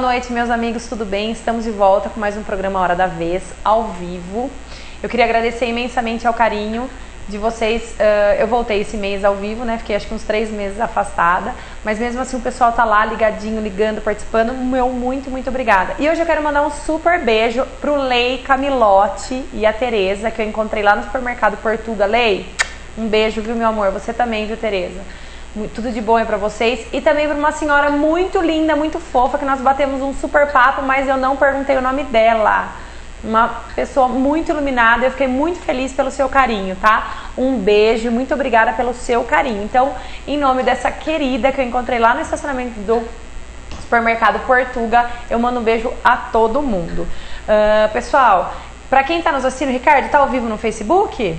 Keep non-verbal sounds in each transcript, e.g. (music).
Noite, meus amigos, tudo bem? Estamos de volta com mais um programa Hora da Vez, ao vivo. Eu queria agradecer imensamente ao carinho de vocês. Uh, eu voltei esse mês ao vivo, né? Fiquei acho que uns três meses afastada, mas mesmo assim o pessoal tá lá ligadinho, ligando, participando. Meu muito, muito obrigada. E hoje eu quero mandar um super beijo pro Lei Camilote e a Tereza, que eu encontrei lá no supermercado Portuga. Lei, um beijo, viu, meu amor? Você também, viu, Tereza? Tudo de bom aí pra vocês. E também para uma senhora muito linda, muito fofa, que nós batemos um super papo, mas eu não perguntei o nome dela. Uma pessoa muito iluminada, eu fiquei muito feliz pelo seu carinho, tá? Um beijo, muito obrigada pelo seu carinho. Então, em nome dessa querida que eu encontrei lá no estacionamento do supermercado Portuga, eu mando um beijo a todo mundo. Uh, pessoal, para quem tá nos assistindo, Ricardo, tá ao vivo no Facebook?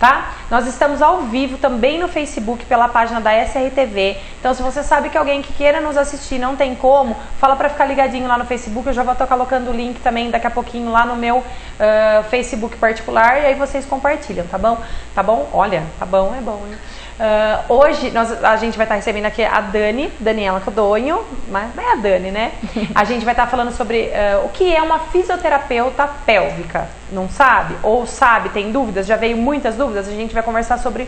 Tá? Nós estamos ao vivo também no Facebook pela página da SRTV. Então, se você sabe que alguém que queira nos assistir não tem como, fala para ficar ligadinho lá no Facebook. Eu já vou estar colocando o link também daqui a pouquinho lá no meu uh, Facebook particular e aí vocês compartilham, tá bom? Tá bom? Olha, tá bom, é bom, hein? Uh, hoje nós, a gente vai estar recebendo aqui a Dani, Daniela Codonho, mas é a Dani, né? (laughs) A gente vai estar falando sobre uh, o que é uma fisioterapeuta pélvica. Não sabe? Ou sabe, tem dúvidas? Já veio muitas dúvidas? A gente vai conversar sobre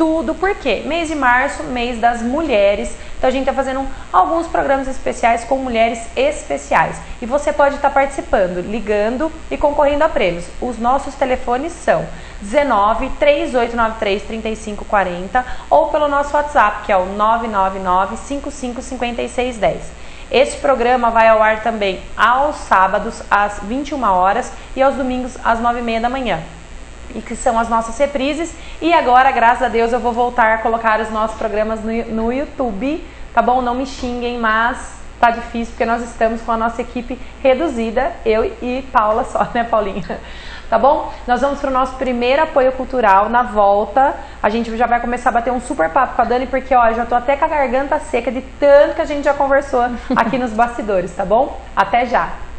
tudo, por quê? Mês de março, mês das mulheres. Então a gente está fazendo alguns programas especiais com mulheres especiais. E você pode estar participando, ligando e concorrendo a prêmios. Os nossos telefones são 19 3893 3540 ou pelo nosso WhatsApp, que é o 999 555610. Este programa vai ao ar também aos sábados às 21 horas e aos domingos às 9h30 da manhã. E que são as nossas reprises. E agora, graças a Deus, eu vou voltar a colocar os nossos programas no, no YouTube. Tá bom? Não me xinguem, mas tá difícil porque nós estamos com a nossa equipe reduzida, eu e Paula só, né, Paulinha? Tá bom? Nós vamos para o nosso primeiro apoio cultural. Na volta, a gente já vai começar a bater um super papo com a Dani, porque ó, já tô até com a garganta seca de tanto que a gente já conversou aqui nos bastidores, tá bom? Até já!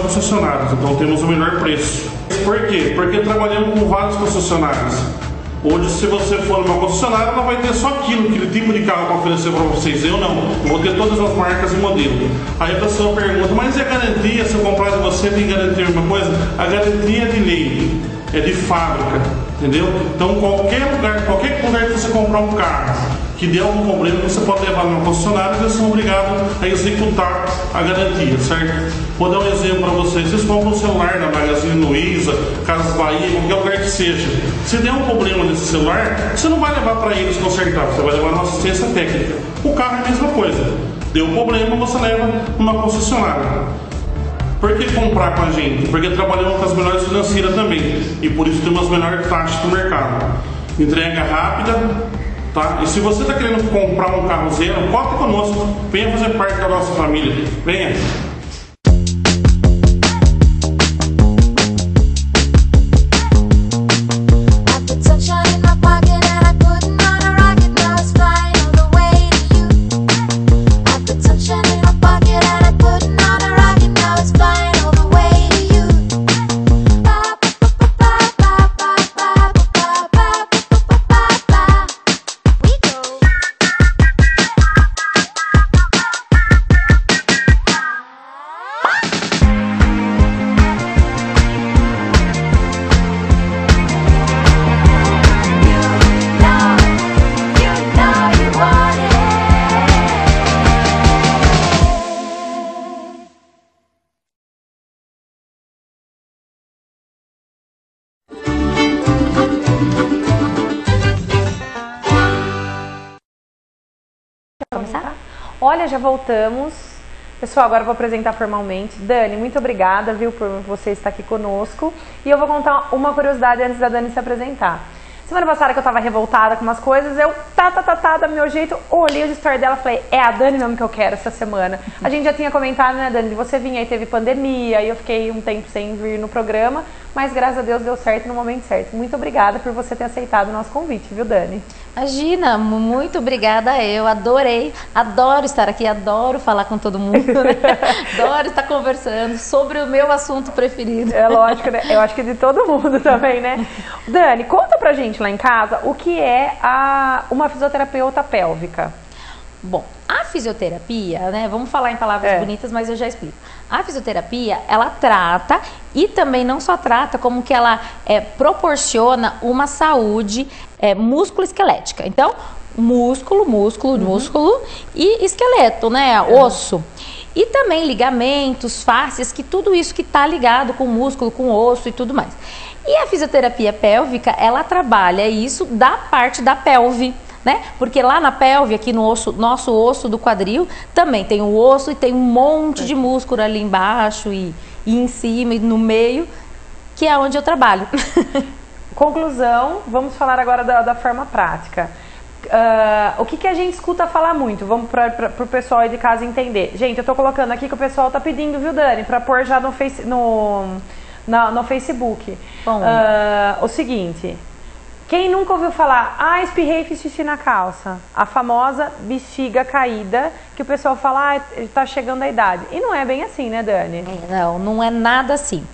Concessionárias, então temos o melhor preço. Por quê? Porque trabalhamos com vários concessionários. Hoje, se você for numa concessionária, não vai ter só aquilo, aquele tipo de carro para oferecer para vocês. Eu não. vou ter todas as marcas e modelos. Aí a pessoa pergunta, mas e a garantia? Se eu comprar de você, tem garantia alguma coisa? A garantia é de lei, é de fábrica, entendeu? Então, qualquer lugar, qualquer lugar que você comprar um carro, que der algum problema, você pode levar numa concessionária e eles são obrigados a executar a garantia, certo? Vou dar um exemplo para vocês. Vocês compram um celular na Magazine Luiza, Casas Bahia, qualquer lugar que seja. Se der um problema nesse celular, você não vai levar para eles consertar, você vai levar uma assistência técnica. O carro é a mesma coisa. Deu problema, você leva numa concessionária. Por que comprar com a gente? Porque trabalhamos com as melhores financeiras também. E por isso temos as melhores taxas do mercado. Entrega rápida, Tá? E se você está querendo comprar um carro zero, corre conosco, venha fazer parte da nossa família. Venha. Olha, já voltamos. Pessoal, agora eu vou apresentar formalmente. Dani, muito obrigada, viu, por você estar aqui conosco. E eu vou contar uma curiosidade antes da Dani se apresentar. Semana passada que eu tava revoltada com umas coisas, eu, tá, tá, tá, tá, do meu jeito, olhei o story dela e falei, é a Dani mesmo que eu quero essa semana. A gente já tinha comentado, né, Dani, você vinha e teve pandemia, e eu fiquei um tempo sem vir no programa, mas graças a Deus deu certo no momento certo. Muito obrigada por você ter aceitado o nosso convite, viu, Dani? Imagina, muito obrigada eu, adorei, adoro estar aqui, adoro falar com todo mundo, né? (laughs) adoro estar conversando sobre o meu assunto preferido. É lógico, né? Eu acho que de todo mundo (laughs) também, né? Dani, conta pra gente lá em casa o que é a, uma fisioterapeuta pélvica. Bom, a fisioterapia, né? Vamos falar em palavras É. bonitas, mas eu já explico. A fisioterapia, ela trata e também não só trata, como que ela é, proporciona uma saúde é, músculo-esquelética. Então, músculo, músculo, músculo e esqueleto, né? Osso. E também ligamentos, fáscias, que tudo isso que está ligado com músculo, com osso e tudo mais. E a fisioterapia pélvica, ela trabalha isso da parte da pelve, né? Porque lá na pelve, aqui no osso, nosso osso do quadril, também tem o osso e tem um monte de músculo ali embaixo e, e em cima e no meio, que é onde eu trabalho. (laughs) Conclusão, vamos falar agora da, da forma prática. Ah, o que, que a gente escuta falar muito? Vamos para o pessoal aí de casa entender. Gente, eu tô colocando aqui que o pessoal tá pedindo, viu, Dani? Pra pôr já no, face, no, na- no Facebook. Bom. Ah, o seguinte. Quem nunca ouviu falar, ah, espirrei e fiz xixi na calça? A famosa bexiga caída, que o pessoal fala, ah, tá chegando a idade. E não é bem assim, né, Dani? Não, não é nada assim.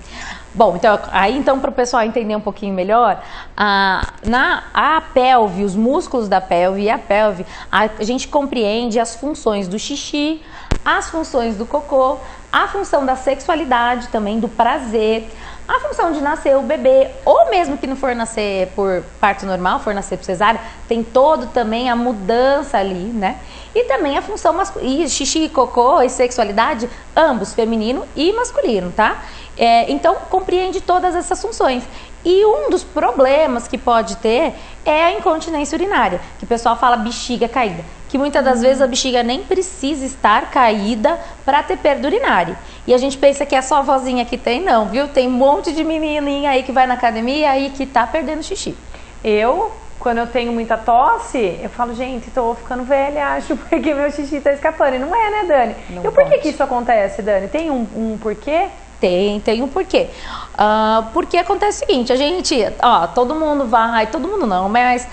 Bom, então aí então para o pessoal entender um pouquinho melhor, a, na a pelve, os músculos da pelve e a pelve, a, a gente compreende as funções do xixi, as funções do cocô, a função da sexualidade também, do prazer, a função de nascer o bebê, ou mesmo que não for nascer por parto normal, for nascer por cesárea, tem todo também a mudança ali, né? E também a função masculina, xixi, cocô e sexualidade, ambos, feminino e masculino, tá? É, então, compreende todas essas funções. E um dos problemas que pode ter é a incontinência urinária, que o pessoal fala bexiga caída, que muitas das vezes a bexiga nem precisa estar caída para ter perda urinária. E a gente pensa que é só a vozinha que tem, não, viu? Tem um monte de menininha aí que vai na academia aí que tá perdendo xixi. Eu, quando eu tenho muita tosse, eu falo, gente, tô ficando velha, acho, (laughs) porque meu xixi tá escapando. E não é, né, Dani? Não e o porquê pode. que isso acontece, Dani? Tem um, um porquê? Tem, tem um porquê. Ah, porque acontece o seguinte, a gente, ó, todo mundo vai, todo mundo não, mas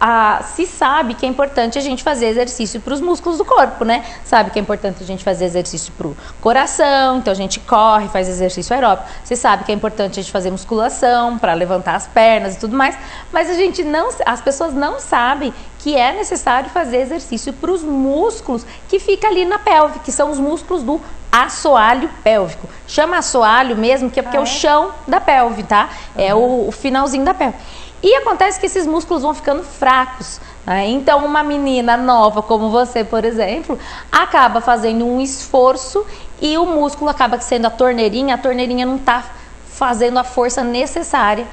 ah, se sabe que é importante a gente fazer exercício para os músculos do corpo, né? Sabe que é importante a gente fazer exercício para o coração, então a gente corre, faz exercício aeróbico. Você sabe que é importante a gente fazer musculação para levantar as pernas e tudo mais, mas a gente não, as pessoas não sabem que é necessário fazer exercício para os músculos que fica ali na pelve, que são os músculos do assoalho pélvico. Chama assoalho mesmo, que é porque Ah, é é? o chão da pelve, tá? É o, o finalzinho da pelve. E acontece que esses músculos vão ficando fracos. né? Então, uma menina nova como você, por exemplo, acaba fazendo um esforço e o músculo acaba sendo a torneirinha, a torneirinha não está fazendo a força necessária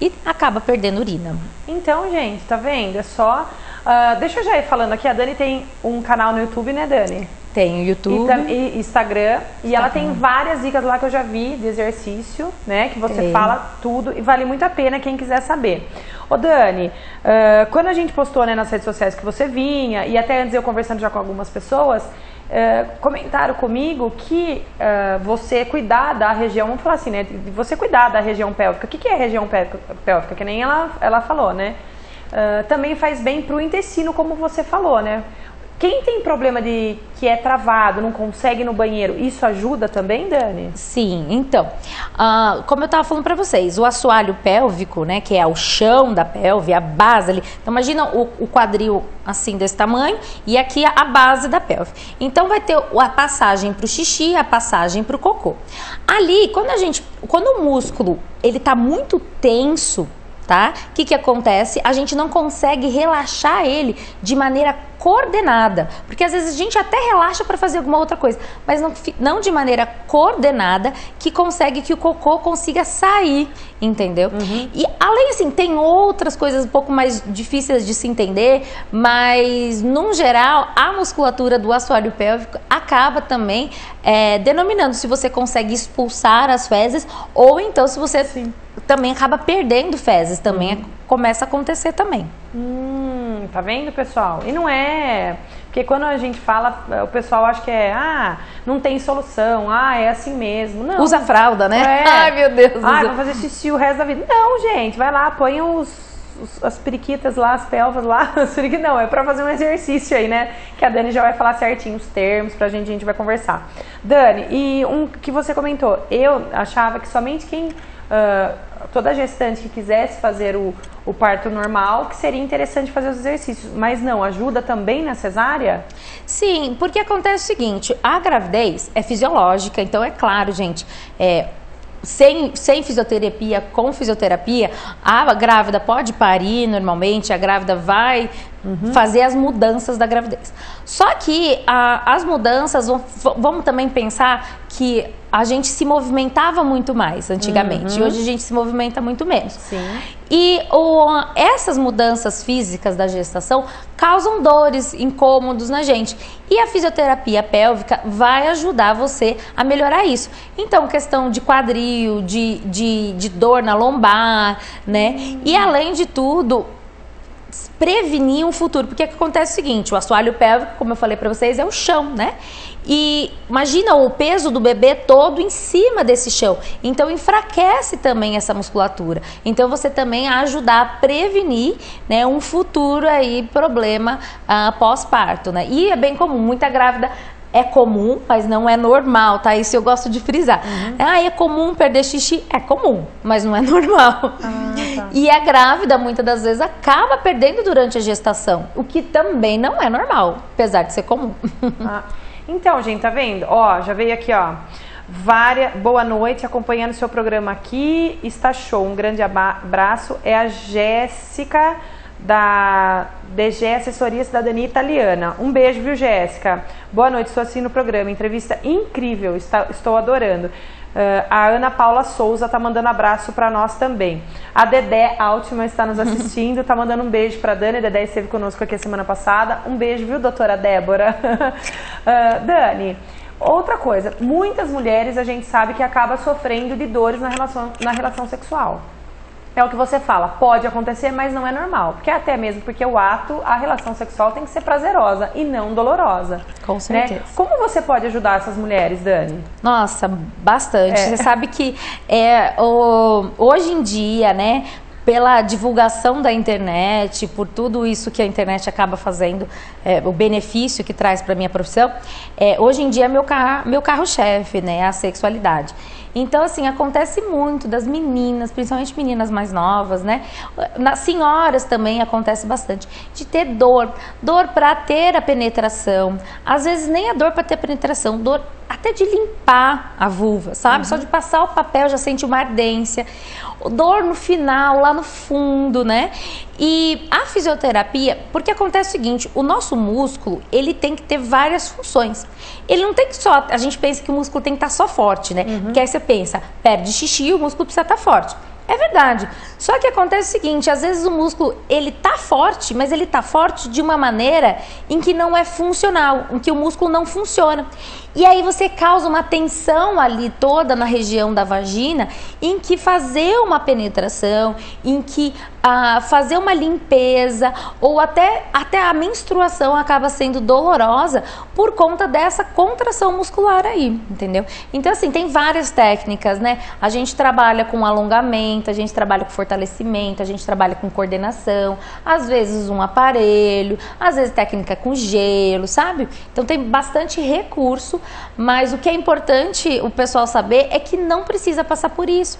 e acaba perdendo urina. Então, gente, tá vendo? É só. ah, deixa eu já ir falando aqui, a Dani tem um canal no YouTube, né, Dani? Tem o E, YouTube. tam- e Instagram. E ela tem várias dicas lá que eu já vi de exercício, né? Que você Tem. fala tudo e vale muito a pena quem quiser saber. Ô Dani, ah, quando a gente postou né, nas redes sociais que você vinha, e até antes eu conversando já com algumas pessoas, ah, comentaram comigo que ah, você cuidar da região, vamos falar assim, né? Você cuidar da região pélvica. O que, que é região pélvica? Que nem ela, ela falou, né? Ah, também faz bem pro intestino, como você falou, né? Quem tem problema de que é travado, não consegue ir no banheiro, isso ajuda também, Dani? Sim, então, ah, como eu estava falando para vocês, o assoalho pélvico, né, que é o chão da pelve, a base ali. Então, imagina o, o quadril assim desse tamanho e aqui a base da pelve. Então, vai ter a passagem para o xixi, a passagem para o cocô. Ali, quando a gente, quando o músculo ele está muito tenso, tá? O que, que acontece? A gente não consegue relaxar ele de maneira coordenada. Porque às vezes a gente até relaxa para fazer alguma outra coisa, mas não, não de maneira coordenada que consegue que o cocô consiga sair, entendeu? Uhum. E além assim, tem outras coisas um pouco mais difíceis de se entender, mas num geral, a musculatura do assoalho pélvico acaba também é, denominando se você consegue expulsar as fezes ou então se você Sim. também acaba perdendo fezes, também uhum. Começa a acontecer também. Hum, tá vendo, pessoal? E não é. Porque quando a gente fala, o pessoal acha que é, ah, não tem solução, ah, é assim mesmo. Não. Usa fralda, né? É. (laughs) Ai, meu Deus. Ah, vou fazer xixi o resto da vida. Não, gente, vai lá, põe os as periquitas lá, as pelvas lá, (laughs) as periquitas, não, é para fazer um exercício aí, né? Que a Dani já vai falar certinho os termos pra gente, a gente vai conversar. Dani, e um que você comentou, eu achava que somente quem, uh, toda gestante que quisesse fazer o, o parto normal, que seria interessante fazer os exercícios, mas não, ajuda também na cesárea? Sim, porque acontece o seguinte, a gravidez é fisiológica, então é claro, gente, é, sem, sem fisioterapia, com fisioterapia, a grávida pode parir normalmente, a grávida vai uhum. fazer as mudanças da gravidez. Só que a, as mudanças, vamos também pensar que a gente se movimentava muito mais antigamente. Uhum. E hoje a gente se movimenta muito menos. Sim. E o, essas mudanças físicas da gestação causam dores, incômodos na gente. E a fisioterapia pélvica vai ajudar você a melhorar isso. Então, questão de quadril, de, de, de dor na lombar, né? Uhum. E além de tudo, prevenir um futuro. Porque acontece o seguinte, o assoalho pélvico, como eu falei para vocês, é o chão, né? E imagina o peso do bebê todo em cima desse chão. Então enfraquece também essa musculatura. Então você também ajudar a prevenir, né, um futuro aí problema uh, pós-parto, né? E é bem comum, muita grávida é comum, mas não é normal, tá? Isso eu gosto de frisar. Uhum. Ah, é comum perder xixi? É comum, mas não é (laughs) normal. Ah, tá. E a grávida, muitas das vezes, acaba perdendo durante a gestação, o que também não é normal, apesar de ser comum. (laughs) Ah. Então, gente, tá vendo? Ó, já veio aqui, ó. Várias, boa noite, acompanhando o seu programa aqui. Está show. Um grande abraço. É a Jéssica da DG Assessoria Cidadania Italiana. Um beijo, viu, Jéssica? Boa noite, estou assim no programa. Entrevista incrível, está, estou adorando. Uh, a Ana Paula Souza tá mandando abraço para nós também. A Dedé Altman está nos (laughs) assistindo, tá mandando um beijo para Dani. A Dedé esteve conosco aqui a semana passada. Um beijo, viu, doutora Débora? uh, (laughs) Dani, outra coisa, muitas mulheres a gente sabe que acaba sofrendo de dores na relação, na relação sexual é o que você fala, pode acontecer, mas não é normal. Porque até mesmo porque o ato, a relação sexual tem que ser prazerosa e não dolorosa. Com né? certeza. Né? Como você pode ajudar essas mulheres, Dani? Nossa, bastante. É. Você sabe que é, o, hoje em dia, né, pela divulgação da internet, por tudo isso que a internet acaba fazendo, é, o benefício que traz para minha profissão, é, hoje em dia é meu, carro, meu carro-chefe, né, a sexualidade. Então, assim, acontece muito das meninas, principalmente meninas mais novas, né? Nas senhoras também acontece bastante, de ter dor. Dor para ter a penetração. Às vezes nem a dor para ter a penetração, dor até de limpar a vulva, sabe? Uhum. Só de passar o papel já sente uma ardência. Dor no final, lá no fundo, né? E a fisioterapia, porque acontece o seguinte, o nosso músculo, ele tem que ter várias funções. Ele não tem que só, a gente pensa que o músculo tem que estar tá só forte, né? Uhum. Porque aí você pensa, perde xixi, o músculo precisa estar tá forte. É verdade. Só que acontece o seguinte, às vezes o músculo, ele tá forte, mas ele tá forte de uma maneira em que não é funcional, em que o músculo não funciona. E aí você causa uma tensão ali toda na região da vagina, em que fazer uma penetração, em que ah, fazer uma limpeza ou até, até a menstruação acaba sendo dolorosa por conta dessa contração muscular aí, entendeu? Então assim, tem várias técnicas, né? A gente trabalha com alongamento, a gente trabalha com fortalecimento, a gente trabalha com coordenação, às vezes um aparelho, às vezes técnica com gelo, sabe? Então tem bastante recurso mas o que é importante o pessoal saber é que não precisa passar por isso.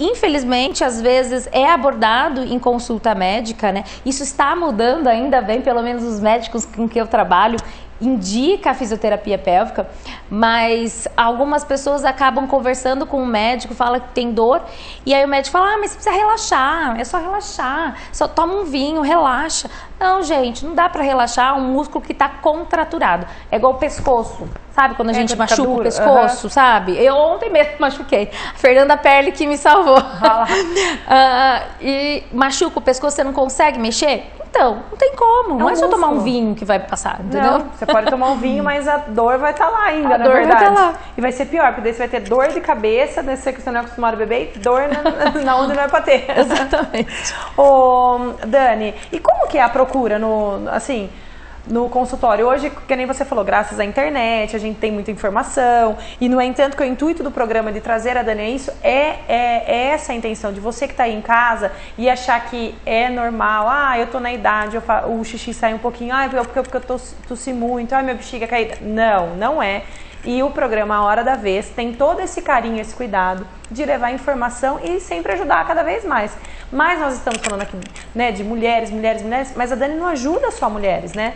Infelizmente, às vezes é abordado em consulta médica, né? Isso está mudando ainda bem, pelo menos os médicos com que eu trabalho indica a fisioterapia pélvica, mas algumas pessoas acabam conversando com o médico, fala que tem dor, e aí o médico fala: "Ah, mas você precisa relaxar, é só relaxar, só toma um vinho, relaxa". Não, gente, não dá para relaxar um músculo que está contraturado. É igual o pescoço. Sabe quando a é, gente machuca duro. o pescoço, uhum. sabe? Eu ontem mesmo (laughs) machuquei. A Fernanda Perle que me salvou. uh, (laughs) e machuca o pescoço, você não consegue mexer? Então, não tem como. É não é só tomar um vinho que vai passar, entendeu? Não, você pode tomar um vinho, mas a dor vai estar tá lá ainda, a na dor verdade. Vai tá lá. E vai ser pior, porque daí você vai ter dor de cabeça, né? Você não é acostumado a beber, e dor na, (laughs) na onde não é pra ter. Exatamente. Ô, Dani, e como que é a procura no, assim no consultório. Hoje, que nem você falou, graças à internet, a gente tem muita informação. E, no entanto, que o intuito do programa de trazer a Dani é isso, é, é, é essa a intenção de você que está aí em casa e achar que é normal. Ah, eu tô na idade, o xixi sai um pouquinho. Ah, porque, porque eu tossi, tossi muito. Ah, minha bexiga é caída. Não, não é. E o programa A Hora da Vez tem todo esse carinho, esse cuidado de levar informação e sempre ajudar cada vez mais. Mas nós estamos falando aqui né, de mulheres, mulheres, mulheres, mas a Dani não ajuda só mulheres, né?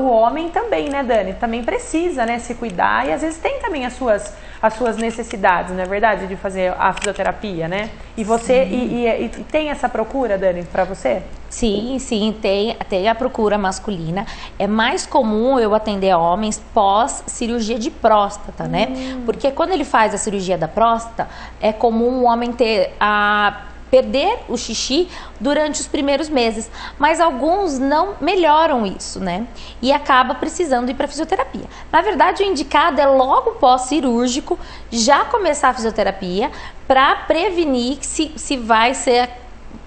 O homem também, né, Dani? Também precisa né, se cuidar e às vezes tem também as suas, as suas necessidades, não é verdade? De fazer a fisioterapia, né? E você e, e, e, tem essa procura, Dani, para você? Sim, sim, tem, tem a procura masculina. É mais comum eu atender homens pós cirurgia de próstata, né? Hum. Porque quando ele faz a cirurgia da próstata, é comum o homem ter a perder o xixi durante os primeiros meses, mas alguns não melhoram isso, né? E acaba precisando ir para fisioterapia. Na verdade, o indicado é logo pós-cirúrgico já começar a fisioterapia para prevenir se, se vai ser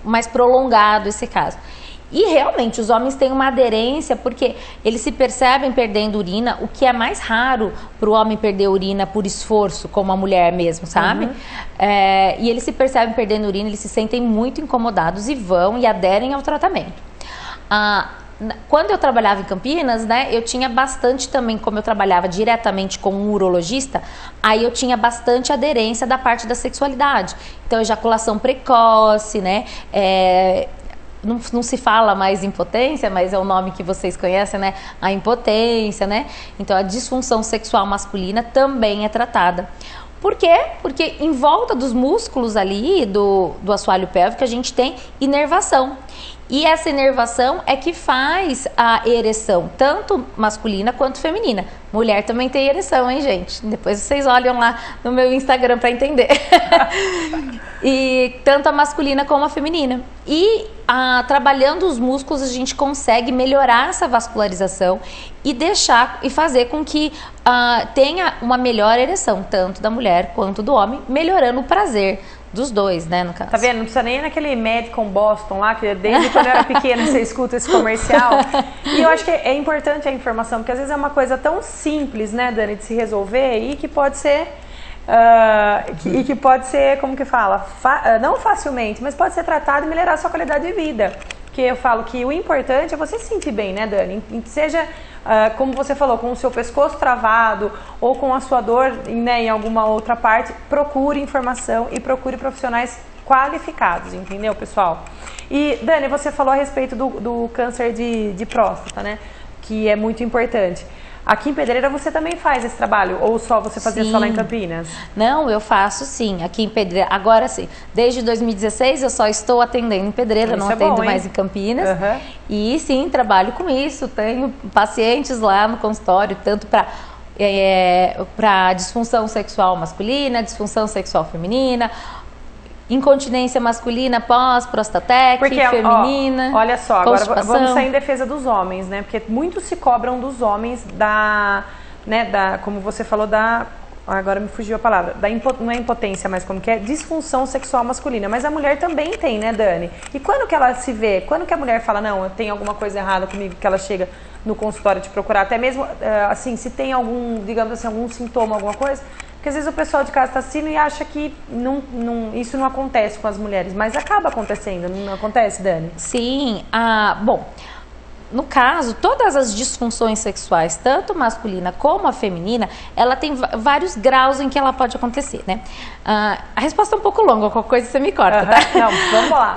mais prolongado esse caso. E realmente os homens têm uma aderência porque eles se percebem perdendo urina, o que é mais raro para o homem perder urina por esforço, como a mulher mesmo, sabe? Uhum. É, e eles se percebem perdendo urina, eles se sentem muito incomodados e vão e aderem ao tratamento. Ah, quando eu trabalhava em Campinas, né, eu tinha bastante também, como eu trabalhava diretamente com um urologista, aí eu tinha bastante aderência da parte da sexualidade. Então, ejaculação precoce, né, é, não, não, se fala mais impotência, mas é o nome que vocês conhecem, né? A impotência, né? Então a disfunção sexual masculina também é tratada. Por quê? Porque em volta dos músculos ali do, do assoalho pélvico a gente tem inervação. E essa inervação é que faz a ereção, tanto masculina quanto feminina. Mulher também tem ereção, hein, gente? Depois vocês olham lá no meu Instagram para entender. (laughs) e tanto a masculina como a feminina. E ah, trabalhando os músculos, a gente consegue melhorar essa vascularização e deixar e fazer com que ah, tenha uma melhor ereção, tanto da mulher quanto do homem, melhorando o prazer dos dois, né, no caso. Tá vendo? Não precisa nem naquele Medicom Boston lá, que desde quando eu era pequena você escuta esse comercial. E eu acho que é importante a informação, porque às vezes é uma coisa tão simples, né, Dani, de se resolver e que pode ser. Uh, e que pode ser, como que fala? Fa uh, não facilmente, mas pode ser tratado e melhorar a sua qualidade de vida. Porque eu falo que o importante é você se sentir bem, né, Dani? Seja Uh, como você falou, com o seu pescoço travado ou com a sua dor né, em alguma outra parte, procure informação e procure profissionais qualificados, entendeu, pessoal? E, Dani, você falou a respeito do, do câncer de, de próstata, né? Que é muito importante. Aqui em Pedreira você também faz esse trabalho? Ou só você fazia sim. só lá em Campinas? Não, eu faço sim, aqui em Pedreira. Agora sim, desde 2016 eu só estou atendendo em Pedreira, isso não é atendo bom, mais em Campinas. Uhum. E sim, trabalho com isso. Tenho pacientes lá no consultório, tanto para é, para disfunção sexual masculina, disfunção sexual feminina, incontinência masculina pós prostatec, Porque, feminina. Ó, olha só, agora vamos sair em defesa dos homens, né? Porque muitos se cobram dos homens da, né, da, como você falou da agora me fugiu a palavra, da impo, não é impotência, mas como que é disfunção sexual masculina, mas a mulher também tem, né, Dani? E quando que ela se vê, quando que a mulher fala, não, tem alguma coisa errada comigo, que ela chega no consultório te procurar, até mesmo, eh, assim, se tem algum, digamos assim, algum sintoma, alguma coisa, porque às vezes o pessoal de casa está assistindo e acha que não, não, isso não acontece com as mulheres, mas acaba acontecendo, não acontece, Dani? Sim, ah, bom, no caso, todas as disfunções sexuais, tanto masculina como a feminina, ela tem vários graus em que ela pode acontecer, né? Uh, a resposta é um pouco longa, qualquer coisa você me corta, tá? Não, vamos lá.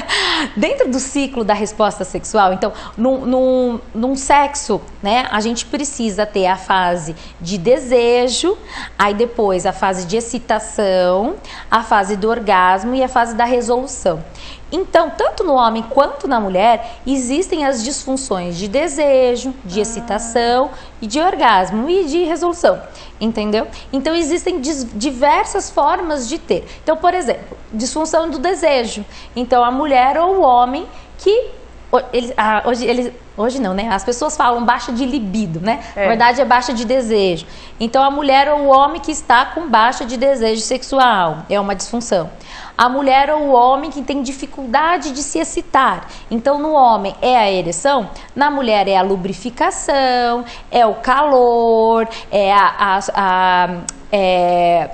(laughs) Dentro do ciclo da resposta sexual, então, num, num, num sexo, né, a gente precisa ter a fase de desejo, aí depois a fase de excitação, a fase do orgasmo e a fase da resolução. Então, tanto no homem quanto na mulher, existem as disfunções de desejo, de ah. excitação e de orgasmo e de resolução. Entendeu? Então, existem diversas formas de ter. Então, por exemplo, disfunção do desejo. Então, a mulher ou o homem que ah, hoje, ele, hoje não, né? As pessoas falam baixa de libido, né? É. Na verdade é baixa de desejo. Então a mulher ou o homem que está com baixa de desejo sexual é uma disfunção a mulher ou o homem que tem dificuldade de se excitar. Então, no homem é a ereção, na mulher é a lubrificação, é o calor, é a, a, a é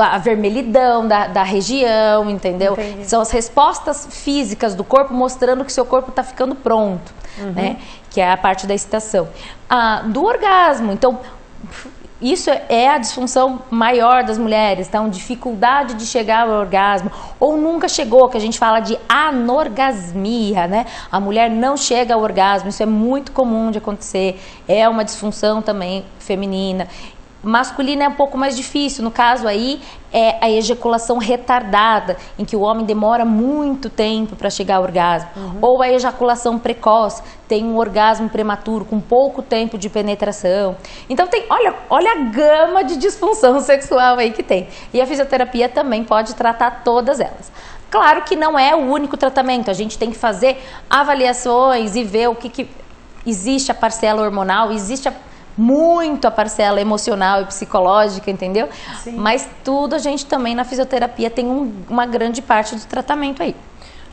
a vermelhidão da, da região, entendeu? Entendi. São as respostas físicas do corpo mostrando que seu corpo está ficando pronto, uhum. né? Que é a parte da excitação. Ah, do orgasmo, então isso é a disfunção maior das mulheres, então dificuldade de chegar ao orgasmo ou nunca chegou, que a gente fala de anorgasmia, né? A mulher não chega ao orgasmo, isso é muito comum de acontecer, é uma disfunção também feminina. Masculino é um pouco mais difícil. No caso aí, é a ejaculação retardada, em que o homem demora muito tempo para chegar ao orgasmo. Uhum. Ou a ejaculação precoce, tem um orgasmo prematuro, com pouco tempo de penetração. Então tem, olha, olha a gama de disfunção sexual aí que tem. E a fisioterapia também pode tratar todas elas. Claro que não é o único tratamento, a gente tem que fazer avaliações e ver o que, que existe a parcela hormonal, existe a muito a parcela emocional e psicológica, entendeu? Sim. Mas tudo a gente também na fisioterapia tem um, uma grande parte do tratamento aí.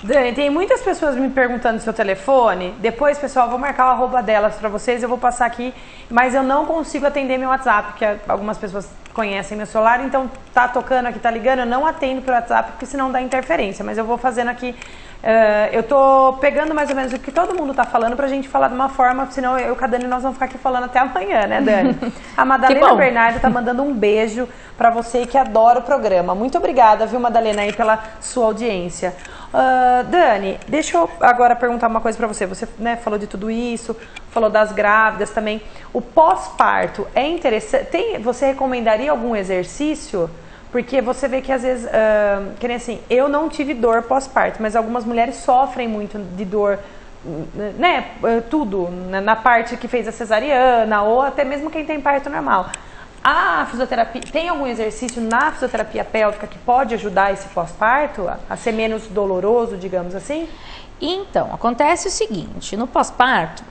Dani, tem muitas pessoas me perguntando seu telefone. Depois, pessoal, vou marcar o arroba delas para vocês. Eu vou passar aqui, mas eu não consigo atender meu WhatsApp, porque algumas pessoas conhecem meu celular, então tá tocando aqui, tá ligando, eu não atendo pelo WhatsApp, porque senão dá interferência. Mas eu vou fazendo aqui Uh, eu tô pegando mais ou menos o que todo mundo tá falando pra gente falar de uma forma, senão eu e a Dani nós vamos ficar aqui falando até amanhã, né, (laughs) Dani? A Madalena Bernardo tá mandando um beijo para você que adora o programa. Muito obrigada, viu, Madalena, aí pela sua audiência. Uh, Dani, deixa eu agora perguntar uma coisa para você. Você né, falou de tudo isso, falou das grávidas também. O pós-parto é interessante. Tem, você recomendaria algum exercício? Porque você vê que às vezes, uh, que nem assim, eu não tive dor pós-parto, mas algumas mulheres sofrem muito de dor, né? Tudo, na parte que fez a cesariana, ou até mesmo quem tem parto normal. A fisioterapia, tem algum exercício na fisioterapia pélvica que pode ajudar esse pós-parto a ser menos doloroso, digamos assim? Então, acontece o seguinte, no pós-parto,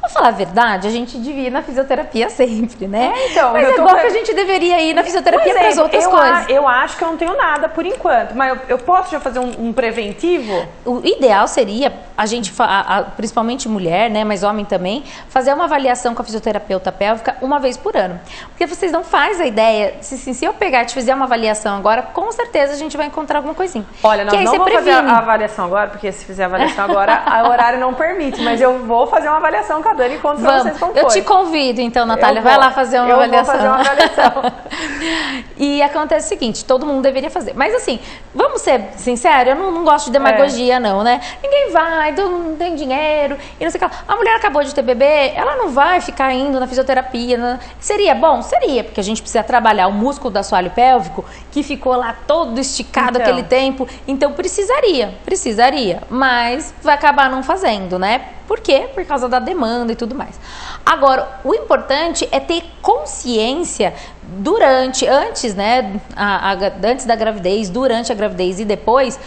Pra falar a verdade, a gente devia ir na fisioterapia sempre, né? É, então, mas é igual que a gente deveria ir na fisioterapia para as outras eu coisas. A, eu acho que eu não tenho nada por enquanto, mas eu, eu posso já fazer um, um, preventivo? O ideal seria a gente, a, a, principalmente mulher, né, mas homem também, fazer uma avaliação com a fisioterapeuta pélvica uma vez por ano. Porque vocês não fazem a ideia, se, se, se eu pegar e te fizer uma avaliação agora, com certeza a gente vai encontrar alguma coisinha. Olha, nós não vamos fazer a avaliação agora, porque se fizer a avaliação agora, o horário não permite, mas eu vou fazer uma avaliação com a Dani conto pra vocês como Eu te convido, então, Natália, vai lá fazer uma eu avaliação. Vou fazer uma avaliação. (laughs) e acontece o seguinte, todo mundo deveria fazer. Mas assim, vamos ser sinceros, eu não, não gosto de demagogia, é. não, né? Ninguém vai, não tem dinheiro, e não sei o que. A mulher acabou de ter bebê, ela não vai ficar indo na fisioterapia. Né? Seria bom? Seria, porque a gente precisa trabalhar o músculo do assoalho pélvico, que ficou lá todo esticado então. aquele tempo. Então precisaria, precisaria. Mas vai acabar não fazendo, né? Por quê? Por causa da demanda e tudo mais. Agora, o importante é ter consciência durante, antes, né, a, a, antes da gravidez, durante a gravidez e depois,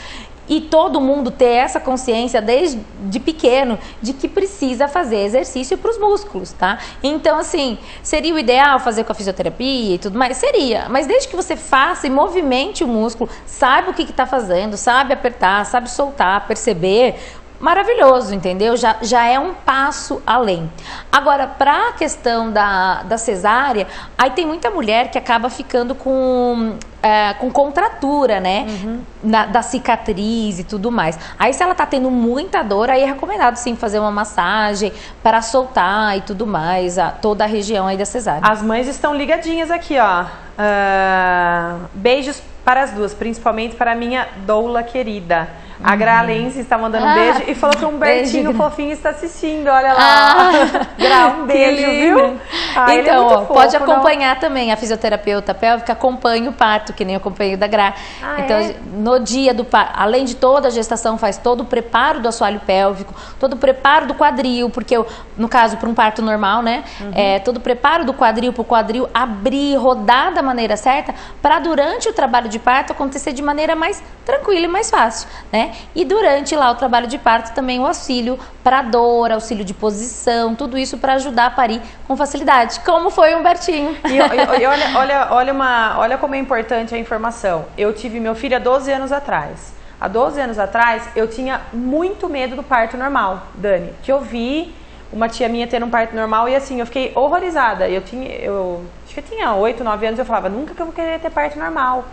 e todo mundo ter essa consciência desde de pequeno de que precisa fazer exercício para os músculos, tá? Então, assim, seria o ideal fazer com a fisioterapia e tudo mais? Seria, mas desde que você faça e movimente o músculo, saiba o que está fazendo, sabe apertar, sabe soltar, perceber, maravilhoso, entendeu? Já, já é um passo além. Agora, para a questão da, da cesárea, aí tem muita mulher que acaba ficando com, é, com contratura, né? Uhum. Na, da cicatriz e tudo mais. Aí, se ela tá tendo muita dor, aí é recomendado sim fazer uma massagem para soltar e tudo mais, a, toda a região aí da cesárea. As mães estão ligadinhas aqui, ó. Uh, beijos para as duas, principalmente para a minha doula querida. A Gralense está mandando um ah, beijo e falou que um Bertinho fofinho está assistindo. Olha lá. Ah, Gra, um beijo, viu? Ah, é então, é ó, fofo, pode acompanhar não? também a fisioterapeuta pélvica, acompanha o parto, que nem eu acompanho da Gra. Ah, então, é? no dia do parto, além de toda a gestação, faz todo o preparo do assoalho pélvico, todo o preparo do quadril, porque eu, no caso, para um parto normal, né? Uhum. É, todo o preparo do quadril para o quadril abrir, rodar da maneira certa, para durante o trabalho de parto acontecer de maneira mais tranquila e mais fácil, né? E durante lá o trabalho de parto também o auxílio para dor, auxílio de posição, tudo isso para ajudar a parir com facilidade, como foi Humbertinho. E, e olha, olha, olha, uma, olha como é importante a informação. Eu tive meu filho há 12 anos atrás. Há 12 anos atrás, eu tinha muito medo do parto normal, Dani. Que eu vi uma tia minha tendo um parto normal e assim, eu fiquei horrorizada. Eu tinha, eu acho que eu tinha 8, 9 anos, eu falava, nunca que eu vou querer ter parto normal.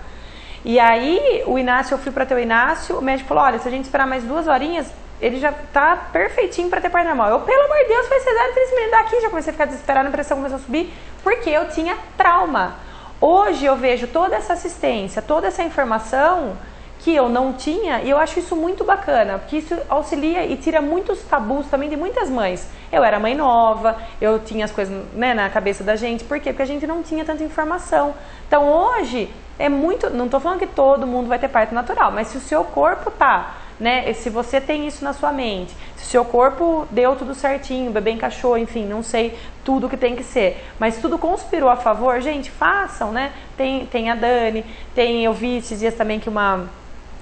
E aí, o Inácio, eu fui para ter o Inácio, o médico falou: olha, se a gente esperar mais duas horinhas, ele já tá perfeitinho para ter parto normal. Eu, pelo amor de Deus, foi cesárea minutos daqui, já comecei a ficar desesperada, a pressão começou a subir, porque eu tinha trauma. Hoje eu vejo toda essa assistência, toda essa informação que eu não tinha e eu acho isso muito bacana, porque isso auxilia e tira muitos tabus também de muitas mães. Eu era mãe nova, eu tinha as coisas né, na cabeça da gente, por quê? Porque a gente não tinha tanta informação. Então hoje é muito. Não estou falando que todo mundo vai ter parto natural, mas se o seu corpo tá, né? Se você tem isso na sua mente, se o seu corpo deu tudo certinho, o bebê encaixou, enfim, não sei tudo que tem que ser, mas tudo conspirou a favor, gente, façam, né? Tem, tem a Dani, tem, eu vi esses dias também que uma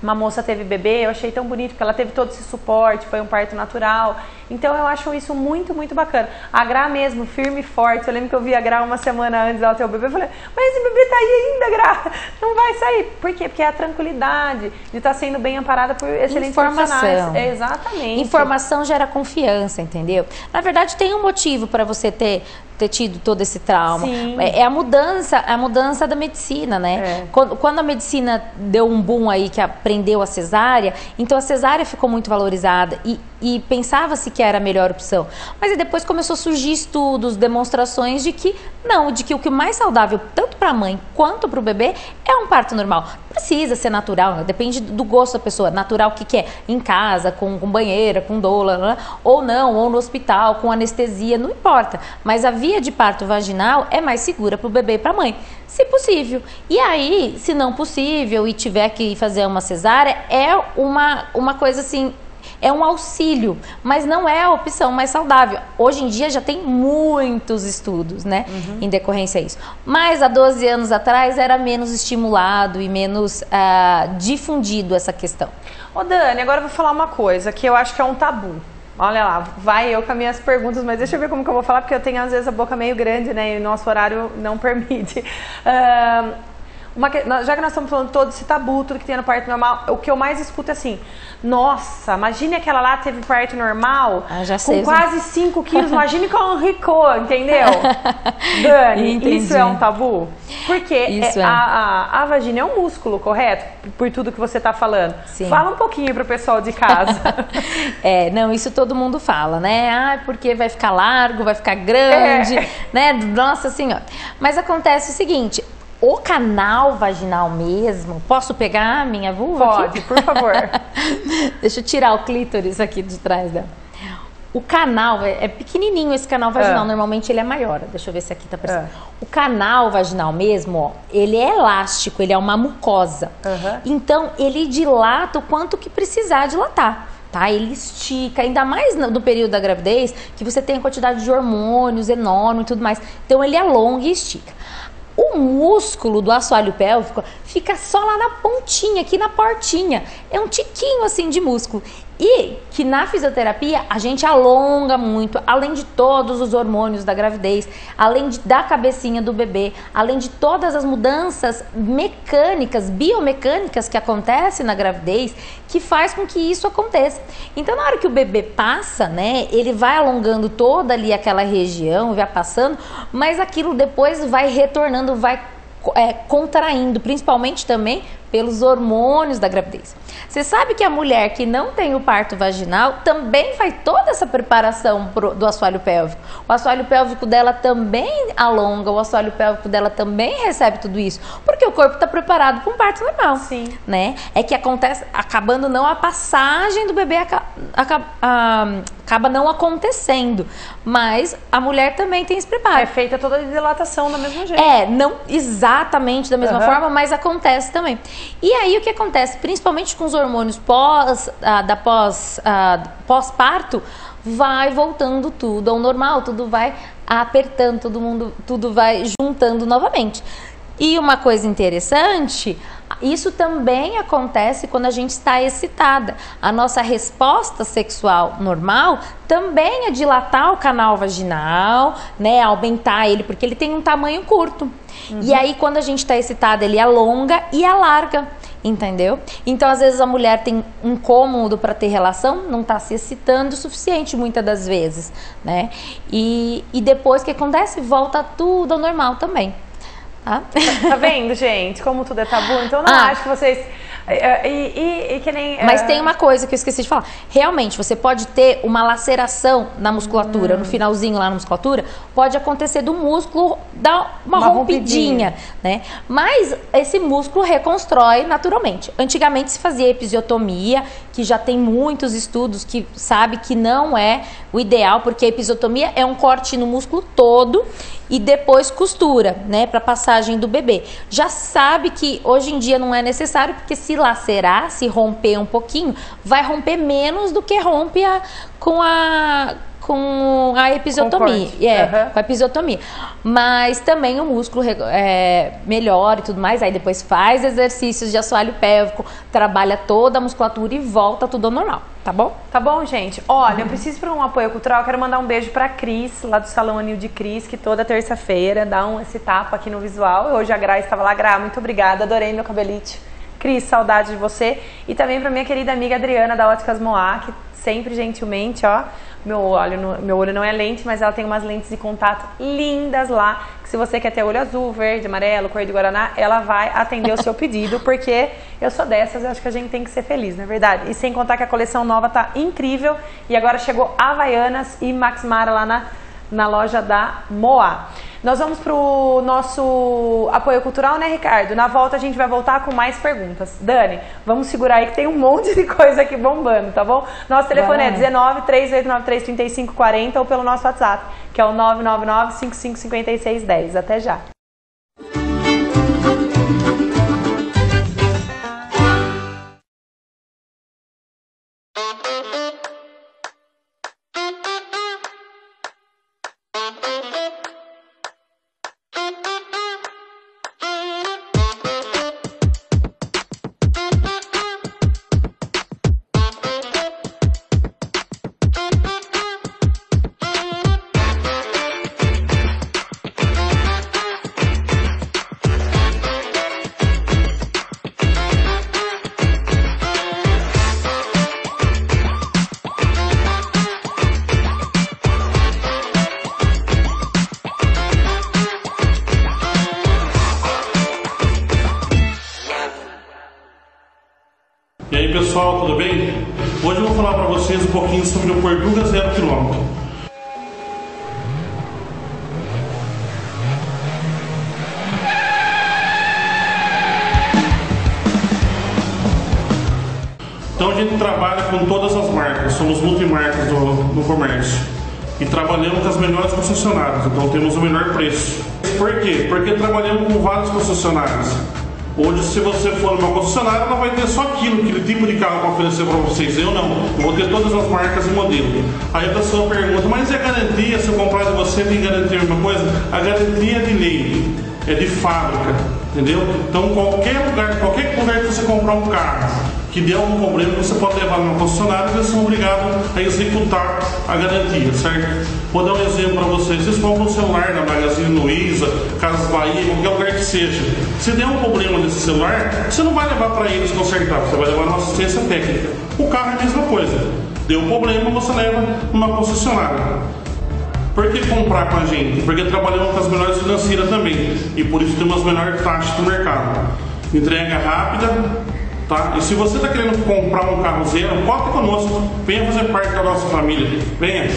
uma moça teve bebê, eu achei tão bonito porque ela teve todo esse suporte, foi um parto natural. Então eu acho isso muito, muito bacana. A Gra mesmo, firme e forte. Eu lembro que eu vi a Gra uma semana antes dela ter o bebê. Eu falei, mas esse bebê tá aí ainda, Gra. (laughs) Não vai sair. Por quê? Porque é a tranquilidade de estar tá sendo bem amparada por excelentes Informação. profissionais. É, exatamente. Informação gera confiança, entendeu? Na verdade, tem um motivo para você ter ter tido todo esse trauma. É, é, a mudança, a mudança da medicina, né? É. Quando, quando, a medicina deu um boom aí que aprendeu a cesárea, então a cesárea ficou muito valorizada e, e pensava-se que era a melhor opção. Mas depois começou a surgir estudos, demonstrações de que não, de que o que mais saudável tanto para a mãe quanto para o bebê é um parto normal. Precisa ser natural, né? depende do gosto da pessoa. Natural o que, que é? Em casa, com, com banheira, com doula, né? ou não, ou no hospital, com anestesia, não importa. Mas a via de parto vaginal é mais segura para o bebê e para a mãe, se possível. E aí, se não possível e tiver que fazer uma cesárea, é uma, uma coisa assim é um auxílio, mas não é a opção mais saudável. Hoje em dia já tem muitos estudos, né, uhum. em decorrência a isso. Mas há 12 anos atrás era menos estimulado e menos uh, difundido essa questão. Ô Dani, agora eu vou falar uma coisa que eu acho que é um tabu. Olha lá, vai eu com as minhas perguntas, mas deixa eu ver como que eu vou falar, porque eu tenho às vezes a boca meio grande, né? E o nosso horário não (laughs) permite. Uh, uma, já que nós estamos falando todo esse tabu, tudo que tem no parto normal, o que eu mais escuto é assim: nossa, imagine aquela lá teve parto normal ah, com sei, quase 5 quilos, imagine com um ricô, entendeu? (laughs) Dani, Entendi. isso é um tabu? Porque é, é. A, a, a, vagina é um músculo, correto? Por tudo que você está falando. Sim. Fala um pouquinho para o pessoal de casa. (laughs) é, não, isso todo mundo fala, né? Ah, porque vai ficar largo, vai ficar grande, é. né? Nossa senhora. Mas acontece o seguinte, o canal vaginal mesmo, posso pegar a minha vulva? Pode, aqui? por favor. (laughs) Deixa eu tirar o clítoris aqui de trás dela. O canal é, é pequenininho esse canal vaginal, é. normalmente ele é maior. Deixa eu ver se aqui tá parecendo. É. O canal vaginal mesmo, ó, ele é elástico, ele é uma mucosa. Uhum. Então ele dilata o quanto que precisar dilatar. Tá? Ele estica, ainda mais no período da gravidez, que você tem a quantidade de hormônios enorme e tudo mais. Então ele alonga e estica. O músculo do assoalho pélvico fica só lá na pontinha, aqui na portinha. É um tiquinho assim de músculo. E que na fisioterapia a gente alonga muito, além de todos os hormônios da gravidez, além de, da cabecinha do bebê, além de todas as mudanças mecânicas, biomecânicas que acontecem na gravidez, que faz com que isso aconteça. Então, na hora que o bebê passa, né, ele vai alongando toda ali aquela região, vai passando, mas aquilo depois vai retornando, vai é, contraindo, principalmente também pelos hormônios da gravidez. Você sabe que a mulher que não tem o parto vaginal também faz toda essa preparação do assoalho pélvico. O assoalho pélvico dela também alonga, o assoalho pélvico dela também recebe tudo isso, porque o corpo está preparado para um parto normal. Sim. Né? É que acontece, acabando não a passagem do bebê acaba, acaba não acontecendo, mas a mulher também tem esse preparo. É feita toda a dilatação do mesmo jeito. É, não exatamente da mesma uhum. forma, mas acontece também. E aí o que acontece, principalmente com os hormônios pós, ah, da pós, ah, pós-parto, vai voltando tudo ao normal, tudo vai apertando, todo mundo, tudo vai juntando novamente. E uma coisa interessante, isso também acontece quando a gente está excitada. A nossa resposta sexual normal também é dilatar o canal vaginal, né, aumentar ele, porque ele tem um tamanho curto. Uhum. E aí, quando a gente está excitada, ele alonga e alarga. Entendeu? Então, às vezes, a mulher tem um cômodo para ter relação, não está se excitando o suficiente muitas das vezes, né? E, e depois que acontece, volta tudo ao normal também. Tá? tá vendo, gente? Como tudo é tabu. Então, não ah. acho que vocês e, e, e que nem, Mas uh... tem uma coisa que eu esqueci de falar. Realmente, você pode ter uma laceração na musculatura, hum. no finalzinho lá na musculatura, pode acontecer do músculo dar uma, uma rompidinha, rompidinha, né? Mas esse músculo reconstrói naturalmente. Antigamente se fazia episiotomia, que já tem muitos estudos que sabe que não é o ideal, porque a episiotomia é um corte no músculo todo e depois costura, né, para passagem do bebê. Já sabe que hoje em dia não é necessário, porque se lacerar, se romper um pouquinho, vai romper menos do que rompe a, com a com a episiotomia. Com é, uhum. com a episiotomia. Mas também o músculo é, melhora e tudo mais. Aí depois faz exercícios de assoalho pélvico, trabalha toda a musculatura e volta tudo ao normal. Tá bom? Tá bom, gente? Olha, eu preciso para um apoio cultural. Eu quero mandar um beijo pra Cris, lá do Salão Anil de Cris, que toda terça-feira dá um, esse tapa aqui no visual. Hoje a Gra estava lá. Gra, muito obrigada. Adorei meu cabelite. Cris, saudade de você. E também para minha querida amiga Adriana da Óticas Moá, que sempre gentilmente, ó, meu olho, meu olho não é lente, mas ela tem umas lentes de contato lindas lá. Que se você quer ter olho azul, verde, amarelo, cor de guaraná, ela vai atender o seu (laughs) pedido, porque eu sou dessas, eu acho que a gente tem que ser feliz, não é verdade? E sem contar que a coleção nova tá incrível e agora chegou Havaianas e Max Mara lá na, na loja da Moa. Nós vamos para o nosso apoio cultural, né, Ricardo? Na volta a gente vai voltar com mais perguntas. Dani, vamos segurar aí que tem um monte de (laughs) coisa aqui bombando, tá bom? Nosso telefone é 19 3893 3540 ou pelo nosso WhatsApp, que é o 999 555610. Até já. Então a gente trabalha com todas as marcas, somos multimarcas do, do comércio e trabalhamos com as melhores concessionárias, então temos o melhor preço. Por quê? Porque trabalhamos com vários concessionários. Hoje, se você for numa concessionária, ela vai ter só aquilo, aquele tipo de carro para oferecer para vocês. Eu não, eu vou ter todas as marcas e modelo. Aí a pessoa pergunta, mas e a garantia? Se eu comprar de você, tem garantia alguma coisa? A garantia é de lei, é de fábrica, entendeu? Então, qualquer lugar, qualquer lugar que você comprar um carro, que der algum problema, você pode levar no concessionária e eles são obrigados a executar a garantia, certo? Vou dar um exemplo para vocês. Vocês compram um celular na Magazine Luiza, Casas Bahia, qualquer lugar que seja. Se der um problema nesse celular, você não vai levar para eles consertar, você vai levar na assistência técnica. O carro é a mesma coisa. Deu problema, você leva numa concessionária. Por que comprar com a gente? Porque trabalhamos com as melhores financeiras também. E por isso temos as melhores taxas do mercado. Entrega rápida, tá? E se você está querendo comprar um carro zero, conta conosco. Venha fazer parte da nossa família. Venha.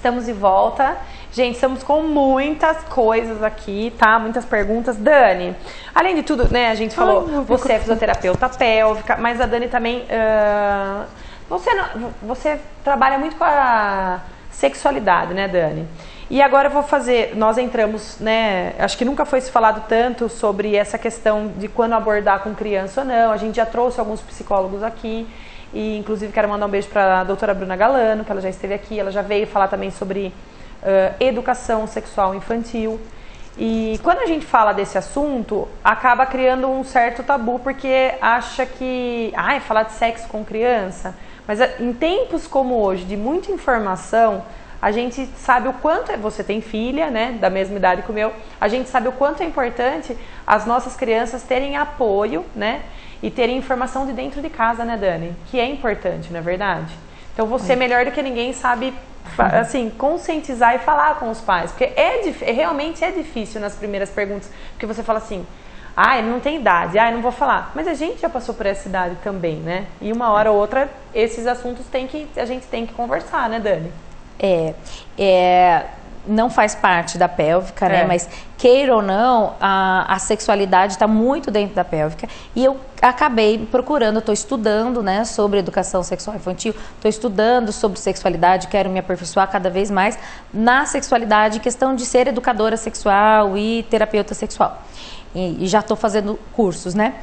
Estamos de volta. Gente, estamos com muitas coisas aqui, tá? Muitas perguntas. Dani, além de tudo, né, a gente falou, Ai, você é fisioterapeuta pélvica, mas a Dani também. Uh, você, não, você trabalha muito com a sexualidade, né, Dani? E agora eu vou fazer, nós entramos, né, acho que nunca foi se falado tanto sobre essa questão de quando abordar com criança ou não. A gente já trouxe alguns psicólogos aqui. E inclusive quero mandar um beijo para a doutora Bruna Galano, que ela já esteve aqui, ela já veio falar também sobre uh, educação sexual infantil. E quando a gente fala desse assunto, acaba criando um certo tabu, porque acha que, ah, é falar de sexo com criança. Mas em tempos como hoje, de muita informação, a gente sabe o quanto é, você tem filha, né, da mesma idade que o meu, a gente sabe o quanto é importante as nossas crianças terem apoio, né, e terem informação de dentro de casa, né, Dani? Que é importante, não é verdade? Então você, melhor do que ninguém, sabe assim, conscientizar e falar com os pais. Porque é, é, realmente é difícil nas primeiras perguntas, porque você fala assim, ah, ele não tem idade, ah, eu não vou falar. Mas a gente já passou por essa idade também, né? E uma hora ou outra, esses assuntos tem que, a gente tem que conversar, né, Dani? É, é não faz parte da pélvica, né? é. né? Mas queira ou não, a, a sexualidade está muito dentro da pélvica. E eu acabei procurando, estou estudando, né, sobre educação sexual infantil, estou estudando sobre sexualidade, quero me aperfeiçoar cada vez mais na sexualidade, questão de ser educadora sexual e terapeuta sexual. E, e já estou fazendo cursos, né?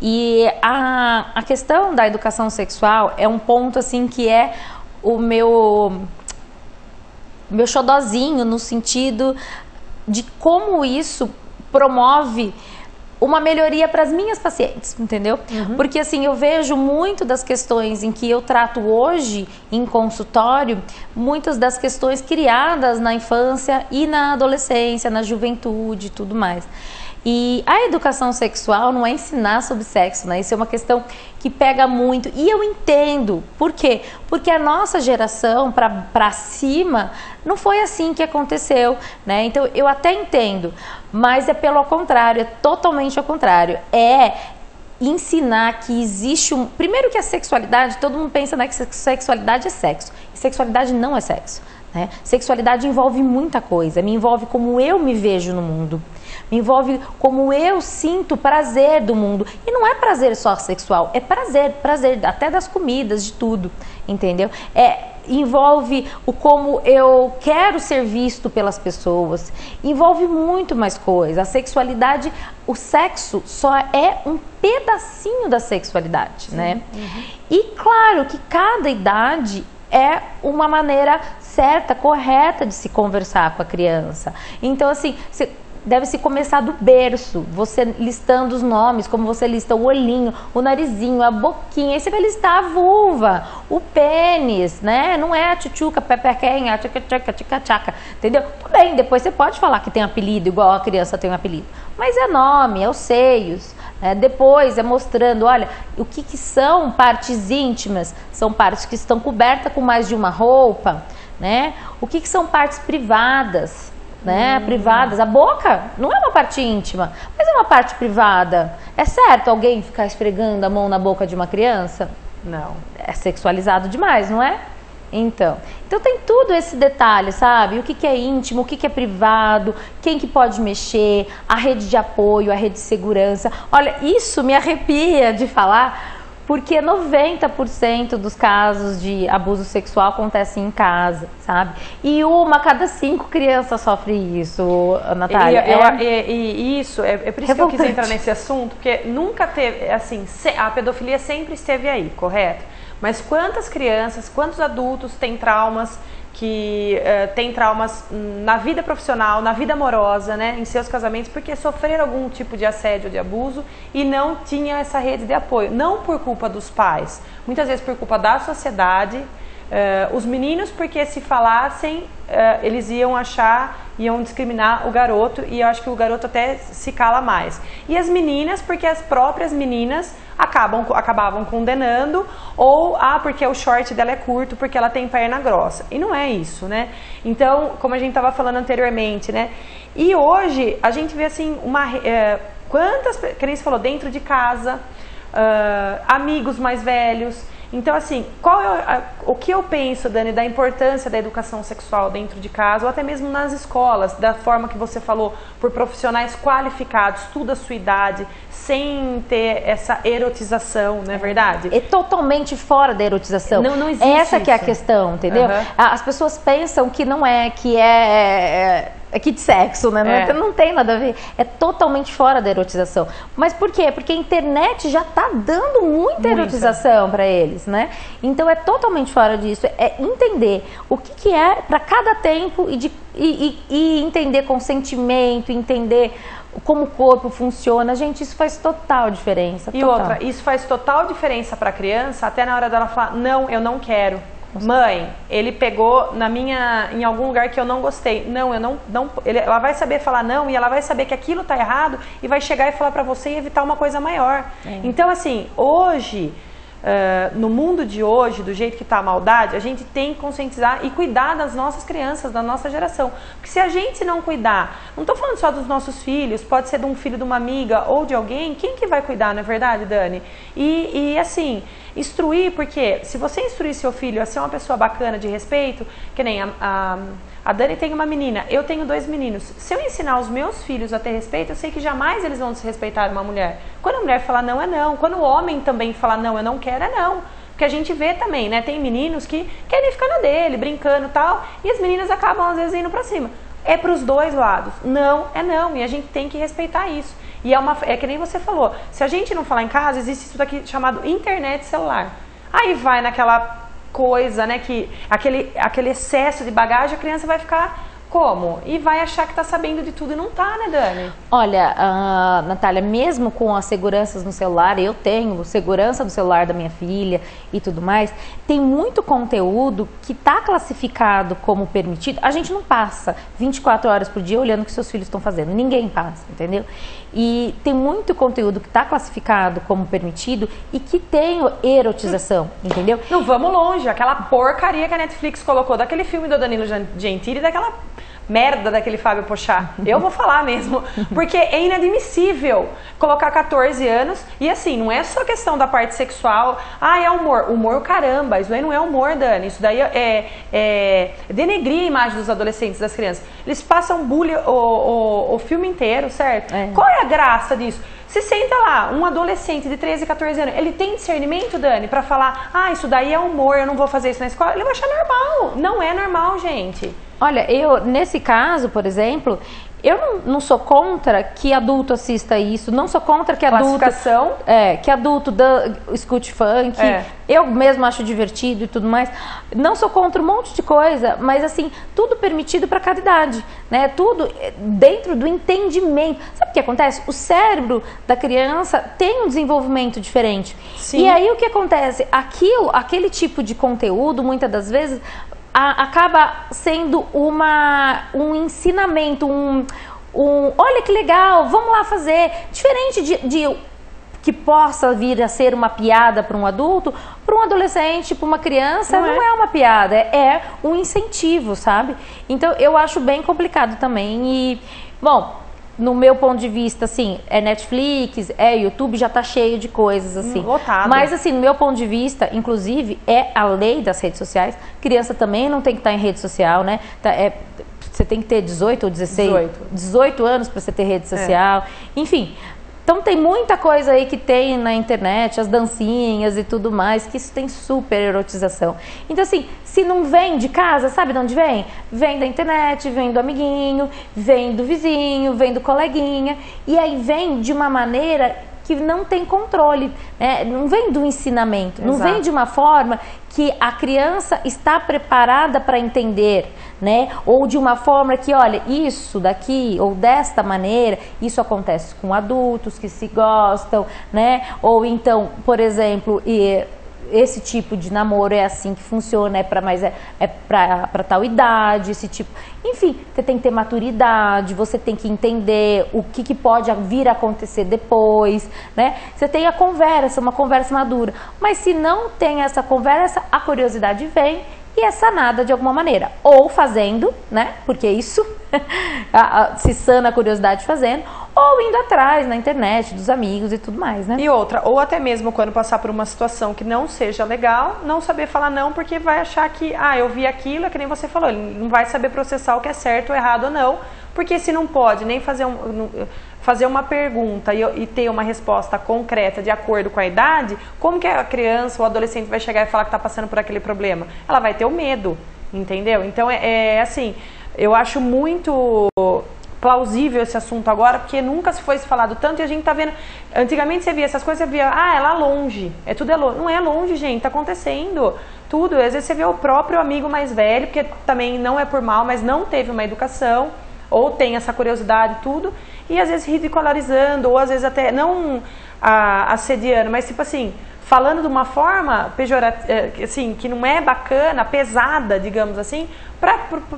E a, a questão da educação sexual é um ponto assim que é o meu meu xodozinho no sentido de como isso promove uma melhoria para as minhas pacientes, entendeu? Uhum. Porque assim, eu vejo muito das questões em que eu trato hoje em consultório, muitas das questões criadas na infância e na adolescência, na juventude e tudo mais. E a educação sexual não é ensinar sobre sexo, né? Isso é uma questão que pega muito. E eu entendo. Por quê? Porque a nossa geração para cima não foi assim que aconteceu, né? Então eu até entendo, mas é pelo contrário, é totalmente ao contrário. É ensinar que existe um. Primeiro que a sexualidade, todo mundo pensa né, que sexualidade é sexo. E sexualidade não é sexo. Né? Sexualidade envolve muita coisa, me envolve como eu me vejo no mundo, envolve como eu sinto prazer do mundo. E não é prazer só sexual, é prazer, prazer até das comidas, de tudo, entendeu? É envolve o como eu quero ser visto pelas pessoas, envolve muito mais coisa. A sexualidade, o sexo só é um pedacinho da sexualidade, Sim. né? Uhum. E claro que cada idade é uma maneira certa, correta de se conversar com a criança. Então, assim, deve se começar do berço, você listando os nomes, como você lista o olhinho, o narizinho, a boquinha, aí você vai listar a vulva, o pênis, né? Não é a tchutchuca, pepequenha, tchaca, tchaca, tchaca, tchaca, entendeu? Tudo bem, depois você pode falar que tem apelido, igual a criança tem um apelido, mas é nome, é os seios, É, depois é mostrando, olha, o que, que são partes íntimas? São partes que estão cobertas com mais de uma roupa, né? O que, que são partes privadas? Né, hum. privadas. A boca não é uma parte íntima, mas é uma parte privada. É certo alguém ficar esfregando a mão na boca de uma criança? Não. É sexualizado demais, não é? Então, então tem tudo esse detalhe, sabe? O que, que é íntimo, o que, que é privado, quem que pode mexer, a rede de apoio, a rede de segurança. Olha, isso me arrepia de falar, porque 90% dos casos de abuso sexual acontecem em casa, sabe? E uma a cada cinco crianças sofre isso, Natália. E, é... e, e isso, é, é por isso Revoltante. que eu quis entrar nesse assunto, porque nunca teve, assim, a pedofilia sempre esteve aí, correto? Mas quantas crianças, quantos adultos têm traumas que uh, têm traumas na vida profissional, na vida amorosa, né, em seus casamentos, porque sofreram algum tipo de assédio, de abuso e não tinha essa rede de apoio. Não por culpa dos pais, muitas vezes por culpa da sociedade. Uh, os meninos, porque se falassem, uh, eles iam achar, iam discriminar o garoto e eu acho que o garoto até se cala mais. E as meninas, porque as próprias meninas acabam, acabavam condenando, ou ah, porque o short dela é curto, porque ela tem perna grossa. E não é isso, né? Então, como a gente estava falando anteriormente, né? E hoje a gente vê assim uma. É, quantas, que nem você falou, dentro de casa, uh, amigos mais velhos. Então, assim, qual é a, o que eu penso, Dani, da importância da educação sexual dentro de casa, ou até mesmo nas escolas, da forma que você falou, por profissionais qualificados, tudo a sua idade, sem ter essa erotização, não é verdade? É totalmente fora da erotização. Não, não existe Essa isso. que é a questão, entendeu? Uhum. As pessoas pensam que não é, que é, é kit sexo, né? Não, é. é. não, tem nada a ver. É totalmente fora da erotização. Mas por quê? Porque a internet já está dando muita, muita. erotização para eles, né? Então é totalmente fora disso. É entender o que, que é para cada tempo e, de, e, e, e entender consentimento, entender como o corpo funciona, gente, isso faz total diferença. E outra, isso faz total diferença para a criança, até na hora dela falar, não, eu não quero. Mãe, ele pegou na minha em algum lugar que eu não gostei. Não, eu não não ele, ela vai saber falar não e ela vai saber que aquilo tá errado e vai chegar e falar para você e evitar uma coisa maior. É. Então assim, hoje Uh, no mundo de hoje, do jeito que está a maldade, a gente tem que conscientizar e cuidar das nossas crianças, da nossa geração. Porque se a gente não cuidar, não estou falando só dos nossos filhos, pode ser de um filho de uma amiga ou de alguém, quem que vai cuidar, não é verdade, Dani? E, e assim, instruir, porque se você instruir seu filho a ser uma pessoa bacana, de respeito, que nem a, a a Dani tem uma menina, eu tenho dois meninos. Se eu ensinar os meus filhos a ter respeito, eu sei que jamais eles vão desrespeitar uma mulher. Quando a mulher falar não, é não. Quando o homem também falar não, eu não quero, é não. Porque a gente vê também, né? Tem meninos que querem ficar na dele, brincando tal, e as meninas acabam às vezes indo pra cima. É pros dois lados. Não, é não. E a gente tem que respeitar isso. E é, uma, é que nem você falou. Se a gente não falar em casa, existe isso daqui chamado internet celular. Aí vai naquela coisa, né? Que aquele, aquele excesso de bagagem, a criança vai ficar como? E vai achar que está sabendo de tudo e não está, né, Dani? Olha, uh, Natália, mesmo com as seguranças no celular, eu tenho segurança no celular da minha filha e tudo mais, tem muito conteúdo que está classificado como permitido. A gente não passa 24 horas por dia olhando o que seus filhos estão fazendo. Ninguém passa, entendeu? E tem muito conteúdo que está classificado como permitido e que tem erotização, entendeu? Não vamos longe, aquela porcaria que a Netflix colocou daquele filme do Danilo Gentili, daquela merda daquele Fábio Pochá. Eu vou falar mesmo, (laughs) porque é inadmissível colocar 14 anos e assim, não é só questão da parte sexual, ah, é humor. Humor, caramba, isso daí não é humor, Dani. Isso daí é, é denegrir a imagem dos adolescentes, das crianças. Eles passam bullying o, o, o filme inteiro, certo? É. Qual é a graça disso? Se senta lá, um adolescente de 13, 14 anos, ele tem discernimento, Dani, para falar, ah, isso daí é humor, eu não vou fazer isso na escola, ele vai achar normal. Não é normal, gente. Olha, eu, nesse caso, por exemplo, eu não, não, sou contra que adulto assista isso, não sou contra que adulto. É, que adulto da, escute funk. É. Eu mesmo acho divertido e tudo mais. Não sou contra um monte de coisa, mas assim, tudo permitido para cada idade, né? Tudo dentro do entendimento. Sabe o que acontece? O cérebro da criança tem um desenvolvimento diferente. Sim. E aí o que acontece? Aquilo, aquele tipo de conteúdo, muitas das vezes, a, acaba sendo uma, um ensinamento, um, um olha que legal, vamos lá fazer. Diferente de, de que possa vir a ser uma piada para um adulto, para um adolescente, para uma criança, não, não é. é. uma piada, é, é um incentivo, sabe? Então eu acho bem complicado também. E, bom, no meu ponto de vista, assim, é Netflix, é YouTube, já tá cheio de coisas, assim. Hum, lotado. Mas, assim, no meu ponto de vista, inclusive, é a lei das redes sociais. Criança também não tem que estar tá em rede social, né? Tá, é, você tem que ter 18 ou 16? 18. 18 anos para você ter rede é. social. É. Enfim, então tem muita coisa aí que tem na internet, as dancinhas e tudo mais, que isso tem super erotização. Então assim, se não vem de casa, sabe de onde vem? Vem da internet, vem do amiguinho, vem do vizinho, vem do coleguinha, e aí vem de uma maneira que não tem controle, né? não vem do ensinamento, Exato. não vem de uma forma que a criança está preparada para entender, né? Ou de uma forma que, olha, isso daqui ou desta maneira, isso acontece com adultos que se gostam, né? Ou então, por exemplo, e esse tipo de namoro é assim que funciona, é para mais é, é para tal idade, esse tipo. Enfim, você tem que ter maturidade, você tem que entender o que, que pode vir a acontecer depois, né? Você tem a conversa, uma conversa madura. Mas se não tem essa conversa, a curiosidade vem e é sanada de alguma maneira. Ou fazendo, né? Porque isso (laughs) se sana a curiosidade fazendo, ou indo atrás na internet dos amigos e tudo mais, né? E outra, ou até mesmo quando passar por uma situação que não seja legal, não saber falar não, porque vai achar que, ah, eu vi aquilo, é que nem você falou, ele não vai saber processar o que é certo ou errado ou não, porque se não pode nem fazer um fazer uma pergunta e, e, ter uma resposta concreta de acordo com a idade, como que a criança ou adolescente vai chegar e falar que está passando por aquele problema? Ela vai ter o medo, entendeu? Então é, é assim, eu acho muito plausível esse assunto agora, porque nunca se foi falado tanto e a gente tá vendo. Antigamente você via essas coisas, você via, ah, é lá longe, é tudo é longe. Não é longe, gente, tá acontecendo tudo. Às vezes você vê o próprio amigo mais velho, porque também não é por mal, mas não teve uma educação, ou tem essa curiosidade, tudo, e às vezes ridicularizando, ou às vezes até não a, assediando, mas tipo assim, falando de uma forma pejorativa, eh, assim, que não é bacana, pesada, digamos assim,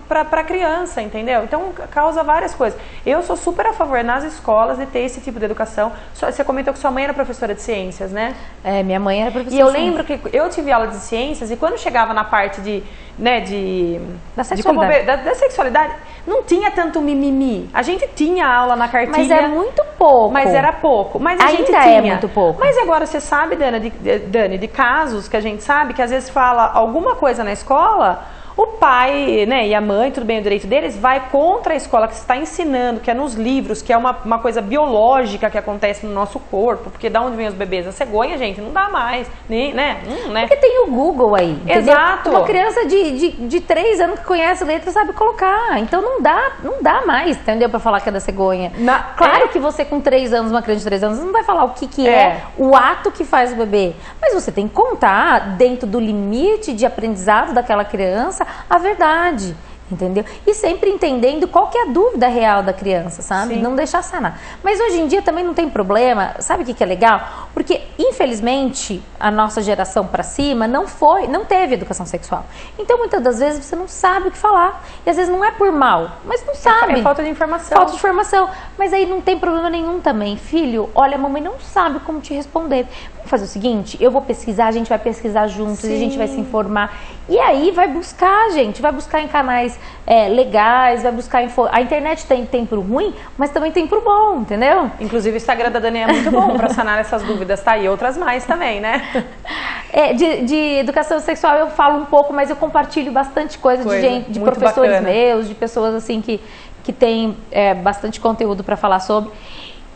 para a criança, entendeu? Então causa várias coisas. Eu sou super a favor nas escolas de ter esse tipo de educação. Você comentou que sua mãe era professora de ciências, né? É, minha mãe era professora. E eu lembro que eu tive aula de ciências e quando chegava na parte de, né, de da sexualidade, de da, da, sexualidade não tinha tanto mimimi. A gente tinha aula na cartilha. Mas é muito pouco. Mas era pouco. Mas a Ainda gente é tinha. é muito pouco. Mas agora você sabe, Dana, de, Dani, de casos que a gente sabe que às vezes fala alguma coisa na escola o pai né, e a mãe, tudo bem, o direito deles, vai contra a escola que está ensinando, que é nos livros, que é uma, uma coisa biológica que acontece no nosso corpo, porque da onde vem os bebês? A cegonha, gente, não dá mais, nem, né? Hum, né? Porque tem o Google aí. Exato. Uma criança de, de, de três anos que conhece letra sabe colocar. Então não dá, não dá mais, entendeu? Para falar que é da cegonha. Na, claro é. que você com três anos, uma criança de três anos, não vai falar o que, que é. é o ato que faz o bebê. Mas você tem que contar dentro do limite de aprendizado daquela criança a verdade entendeu? E sempre entendendo qual que é a dúvida real da criança, sabe? Sim. Não deixar sanar. Mas hoje em dia também não tem problema, sabe o que, que é legal? Porque, infelizmente, a nossa geração para cima não foi, não teve educação sexual. Então, muitas das vezes, você não sabe o que falar. E às vezes não é por mal, mas não é sabe. É, falta de informação. Falta de informação. Mas aí não tem problema nenhum também. Filho, olha, a mamãe não sabe como te responder. Vamos fazer o seguinte, eu vou pesquisar, a gente vai pesquisar juntos, Sim. a gente vai se informar. E aí vai buscar, gente, vai buscar em canais é, legais, vai buscar info... A internet tem, tem pro ruim, mas também tem pro bom, entendeu? Inclusive o Instagram da Dani é muito bom para sanar essas dúvidas, tá? E outras mais também, né? (laughs) É, de, de, educação sexual eu falo um pouco, mas eu compartilho bastante coisa, coisa de gente, de professores bacana. meus, de pessoas assim que, que têm é, bastante conteúdo para falar sobre.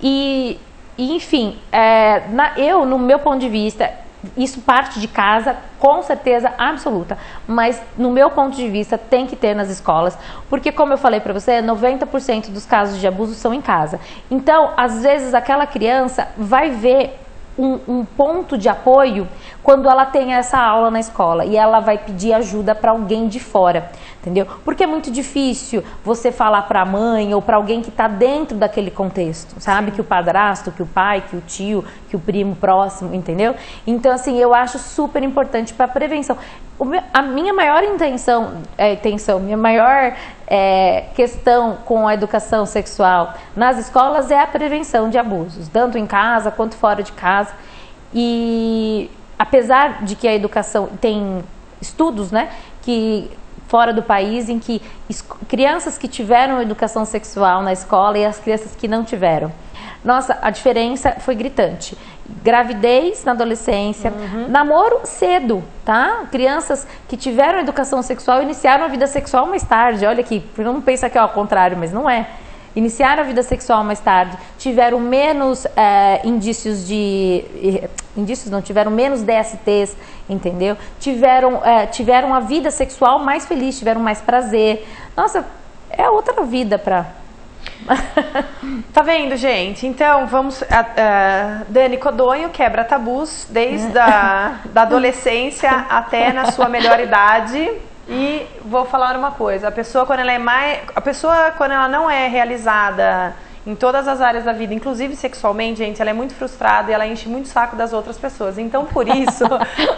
E, e enfim, é, na, eu, no meu ponto de vista, isso parte de casa, com certeza absoluta. Mas, no meu ponto de vista, tem que ter nas escolas, porque, como eu falei para você, 90% dos casos de abuso são em casa. Então, às vezes, aquela criança vai ver um, um, ponto de apoio quando ela tem essa aula na escola e ela vai pedir ajuda para alguém de fora, entendeu? Porque é muito difícil você falar para a mãe ou para alguém que está dentro daquele contexto, sabe? Que o padrasto, que o pai, que o tio, que o primo próximo, entendeu? Então, assim, eu acho super importante para prevenção. a minha maior intenção, é, intenção, minha maior é, questão com a educação sexual nas escolas é a prevenção de abusos, tanto em casa quanto fora de casa. E apesar de que a educação tem estudos, né, que fora do país em que crianças que tiveram educação sexual na escola e as crianças que não tiveram. Nossa, a diferença foi gritante. Gravidez na adolescência, uhum. namoro cedo, tá? Crianças que tiveram educação sexual iniciaram a vida sexual mais tarde. Olha aqui, não pensa que é ao contrário, mas não é iniciaram a vida sexual mais tarde, tiveram menos é, indícios de. Indícios não, tiveram menos DSTs, entendeu? Tiveram, é, tiveram a vida sexual mais feliz, tiveram mais prazer. Nossa, é outra vida para (laughs) tá vendo, gente? Então, vamos. Uh, uh, Dani Codonho quebra tabus desde a (laughs) da adolescência até na sua melhor idade. E vou falar uma coisa, a pessoa quando ela é mais, a pessoa quando ela não é realizada em todas as áreas da vida, inclusive sexualmente, gente, ela é muito frustrada e ela enche muito o saco das outras pessoas. Então, por (laughs) isso,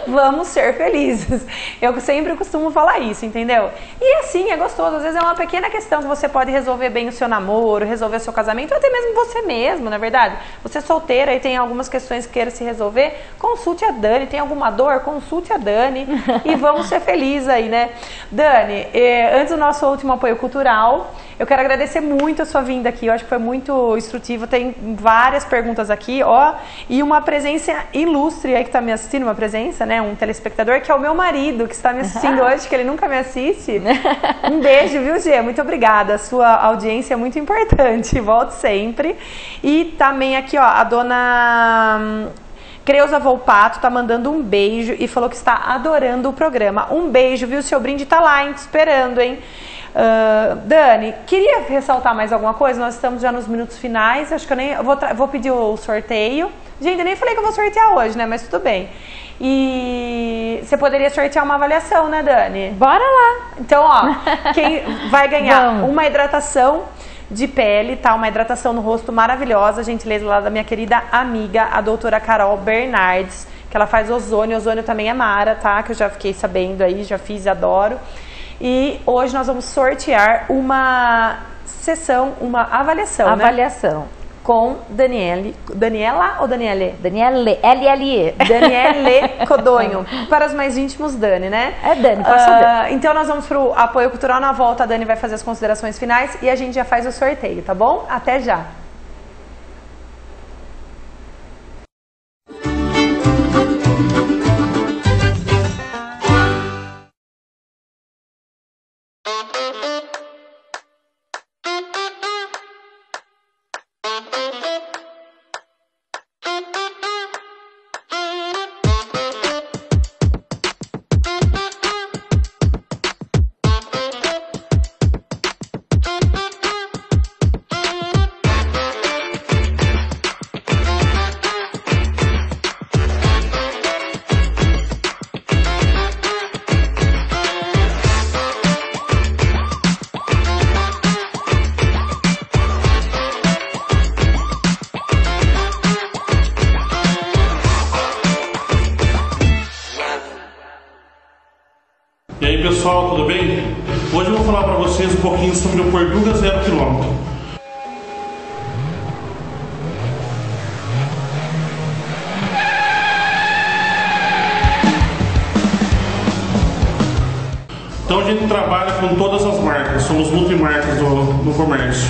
vamos ser felizes. Eu sempre costumo falar isso, entendeu? E assim, é gostoso. Às vezes é uma pequena questão que você pode resolver bem o seu namoro, resolver o seu casamento, ou até mesmo você mesmo, na é verdade. Você é solteira e tem algumas questões que queira se resolver, consulte a Dani. Tem alguma dor? Consulte a Dani (laughs) e vamos ser felizes aí, né? Dani, eh, antes do nosso último apoio cultural, eu quero agradecer muito a sua vinda aqui. Eu acho que foi muito instrutivo. Tem várias perguntas aqui, ó. E uma presença ilustre aí que está me assistindo, uma presença, né? Um telespectador que é o meu marido, que está me assistindo (laughs) hoje, que ele nunca me assiste. Um beijo, viu, Gê? Muito obrigada. A sua audiência é muito importante. (laughs) Volte sempre. E também aqui, ó, a dona. Hum, Creuza Volpato tá mandando um beijo e falou que está adorando o programa. Um beijo, viu? Seu brinde tá lá, hein? Te esperando, hein? Uh, Dani, queria ressaltar mais alguma coisa? Nós estamos já nos minutos finais. Acho que eu nem eu vou, vou pedir o sorteio. Gente, eu nem falei que eu vou sortear hoje, né? Mas tudo bem. E você poderia sortear uma avaliação, né, Dani? Bora lá! Então, ó, (laughs) quem vai ganhar Vamos. uma hidratação de pele, tá? Uma hidratação no rosto maravilhosa, gentileza lá da minha querida amiga, a doutora Carol Bernardes, que ela faz ozônio. Ozônio também é Mara, tá? Que eu já fiquei sabendo aí, já fiz e adoro. E hoje nós vamos sortear uma sessão, uma avaliação. Né? Avaliação. Né? Com Daniele. Daniela ou Daniele? Daniele. L-L-E. Daniele (laughs) Codonho. Para os mais íntimos, Dani, né? É Dani, pode uh, Então nós vamos para o apoio cultural. Na volta, a Dani vai fazer as considerações finais e a gente já faz o sorteio, tá bom? Até já. Sobre o Portuga zero quilômetro. Então a gente trabalha com todas as marcas, somos multimarcas do, do comércio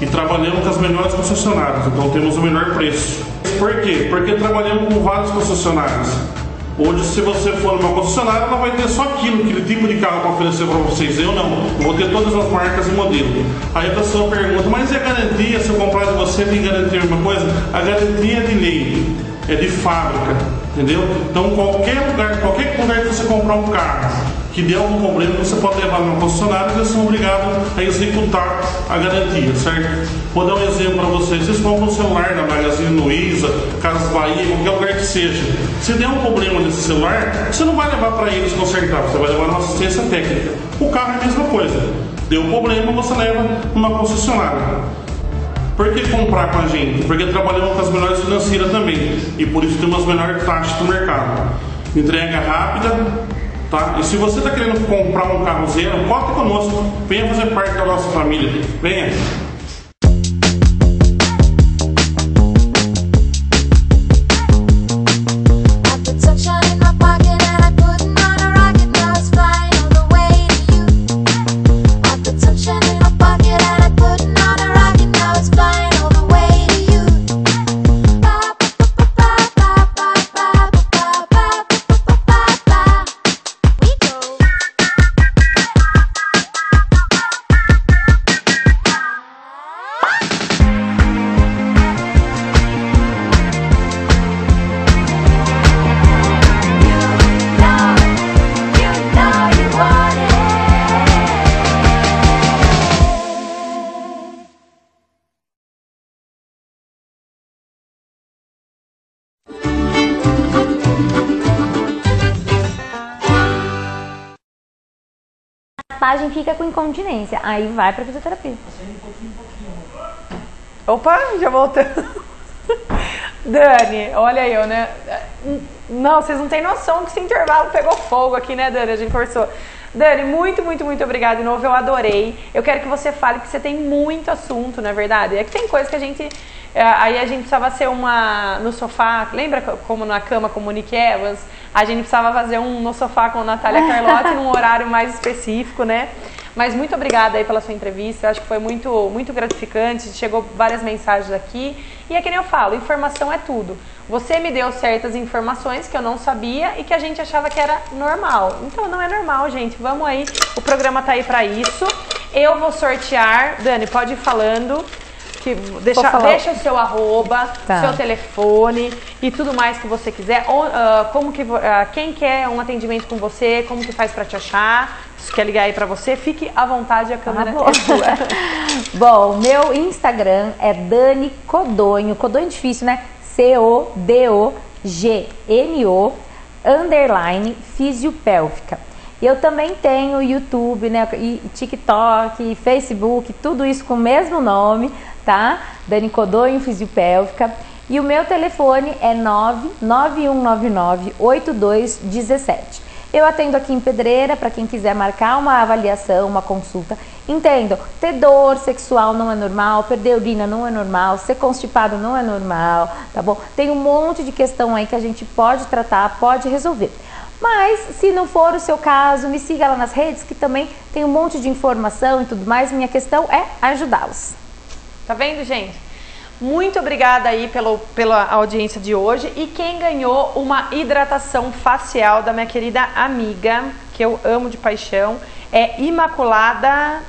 e trabalhamos com as melhores concessionárias, então temos o melhor preço. Por quê? Porque trabalhamos com vários concessionários. Hoje, se você for numa concessionária, ela vai ter só aquilo, aquele tipo de carro para oferecer para vocês. Eu não, eu vou ter todas as marcas e modelos. Aí a pessoa pergunta, mas e a garantia? Se eu comprar de você, tem garantia alguma coisa? A garantia é de lei, é de fábrica, entendeu? Então, qualquer lugar, qualquer lugar que você comprar um carro, que dê algum problema, você pode levar no concessionário e eles são obrigados a executar a garantia, certo? Vou dar um exemplo para vocês. Vocês compram um celular na Magazine Luiza, Casas Bahia, qualquer lugar que seja. Se der um problema nesse celular, você não vai levar para eles consertar, você vai levar numa assistência técnica. O carro é a mesma coisa. Deu problema, você leva numa concessionária. Por que comprar com a gente? Porque trabalhamos com as melhores financeiras também. E por isso temos as melhores taxas do mercado. Entrega rápida, Tá? E se você está querendo comprar um carro zero, conta conosco. Venha fazer parte da nossa família. Venha. Raspagem fica com incontinência. Aí vai pra fisioterapia. Opa, já voltando. Dani, olha eu, né? Não, vocês não têm noção que esse intervalo pegou fogo aqui, né, Dani? A gente conversou. Dani, muito, muito, muito obrigada de novo. Eu adorei. Eu quero que você fale que você tem muito assunto, não é verdade? É que tem coisa que a gente. É, aí a gente precisava ser uma no sofá. Lembra como na cama com Monique Evans? A gente precisava fazer um no sofá com a Natália (laughs) Carlotti num horário mais específico, né? Mas muito obrigada aí pela sua entrevista. Eu acho que foi muito, muito gratificante. Chegou várias mensagens aqui. E é que nem eu falo, informação é tudo. Você me deu certas informações que eu não sabia e que a gente achava que era normal. Então não é normal, gente. Vamos aí. O programa tá aí para isso. Eu vou sortear. Dani, pode ir falando que deixa, deixa o seu arroba, tá. seu telefone e tudo mais que você quiser. Ou, uh, como que, uh, quem quer um atendimento com você, como que faz para te achar. Se quer ligar aí para você, fique à vontade, a câmera ah, é sua. (laughs) bom, meu Instagram é Dani Codonho. Codonho difícil, né? C-O-D-O-G-N-O underline fisiopélvica. Eu também tenho YouTube, né, e TikTok, Facebook, tudo isso com o mesmo nome, tá? Dani Codonho, Fisiopélvica. E o meu telefone é 99199 8217. Eu atendo aqui em Pedreira para quem quiser marcar uma avaliação, uma consulta. Entendo, ter dor sexual não é normal, perder urina não é normal, ser constipado não é normal, tá bom? Tem um monte de questão aí que a gente pode tratar, pode resolver. Mas se não for o seu caso, me siga lá nas redes que também tem um monte de informação e tudo mais. Minha questão é ajudá-los. Tá vendo, gente? Muito obrigada aí pelo, pela audiência de hoje. E quem ganhou uma hidratação facial da minha querida amiga, que eu amo de paixão, é Imaculada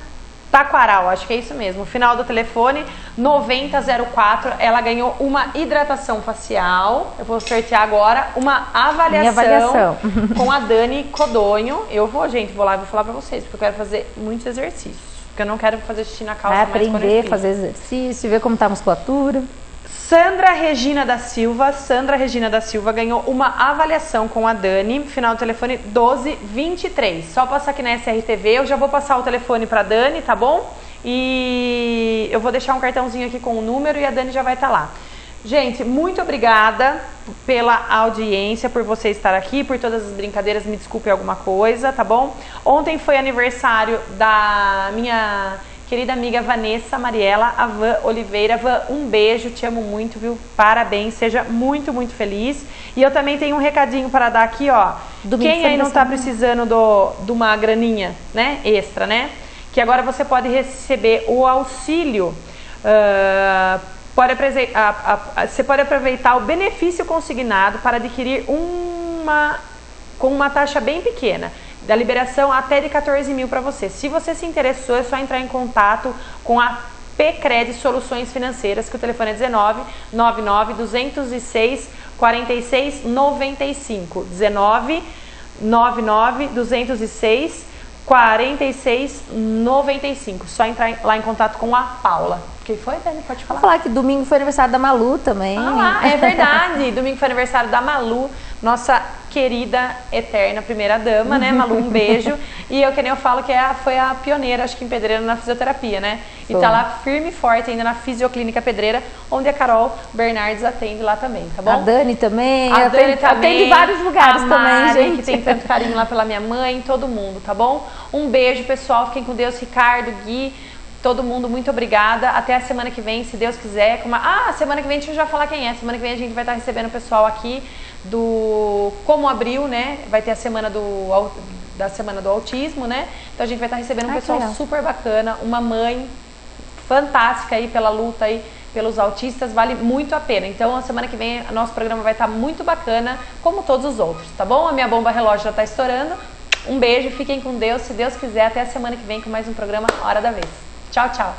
Taquaral, acho que é isso mesmo. Final do telefone 9004. Ela ganhou uma hidratação facial. Eu vou sortear agora uma avaliação, avaliação. (laughs) com a Dani Codonho. Eu vou, gente, vou lá e vou falar pra vocês, porque eu quero fazer muitos exercícios. Porque eu não quero fazer xixi na calça. Vai aprender, fazer exercício, ver como está a musculatura. Sandra Regina da Silva, Sandra Regina da Silva ganhou uma avaliação com a Dani, final do telefone 1223. Só passar aqui na SRTV, eu já vou passar o telefone para Dani, tá bom? E eu vou deixar um cartãozinho aqui com o número e a Dani já vai estar tá lá. Gente, muito obrigada pela audiência, por você estar aqui, por todas as brincadeiras. Me desculpe alguma coisa, tá bom? Ontem foi aniversário da minha querida amiga Vanessa Mariela, a Van Oliveira. Van, um beijo, te amo muito, viu? Parabéns, seja muito, muito feliz. E eu também tenho um recadinho para dar aqui, ó. Domingo Quem aí não tá precisando do, de uma graninha, né? Extra, né? Que agora você pode receber o auxílio. Uh, pode, você pode aproveitar o benefício consignado para adquirir uma com uma taxa bem pequena, da liberação até de 14 mil para você. Se você se interessou, é só entrar em contato com a PCred Soluções Financeiras, que o telefone é 19 99 206 46 95. 19 99 206 4695. Só entrar lá em contato com a Paula. Quem foi, Dani? Pode falar. Vou falar que domingo foi aniversário da Malu também. Ah, é verdade. domingo foi aniversário da Malu, nossa querida, eterna primeira dama, né? Malu, um beijo. (laughs) E eu, que nem eu falo, que é a, foi a pioneira, acho que em Pedreira, na fisioterapia, né? E tá lá firme e forte ainda na Fisioclínica Pedreira, onde a Carol Bernardes atende lá também, tá bom? A Dani também. A Dani também. Atende vários lugares a também, Mari, gente. que tem tanto carinho lá pela minha mãe, todo mundo, tá bom? Um beijo, pessoal. Fiquem com Deus. Ricardo, Gui, todo mundo, muito obrigada. Até a semana que vem, se Deus quiser. Uma... Ah, semana que vem, deixa eu já falar quem é. Semana que vem a gente vai estar recebendo o pessoal aqui do Como Abril, né? Vai ter a semana do da semana do autismo, né? Então a gente vai estar recebendo um Ah, pessoal super bacana, uma mãe fantástica aí pela luta aí pelos autistas, vale muito a pena. Então, a semana que vem, o nosso programa vai estar muito bacana, como todos os outros, tá bom? A minha bomba relógio já está estourando. Um beijo, fiquem com Deus. Se Deus quiser, até a semana que vem com mais um programa Hora da Vez. Tchau, tchau.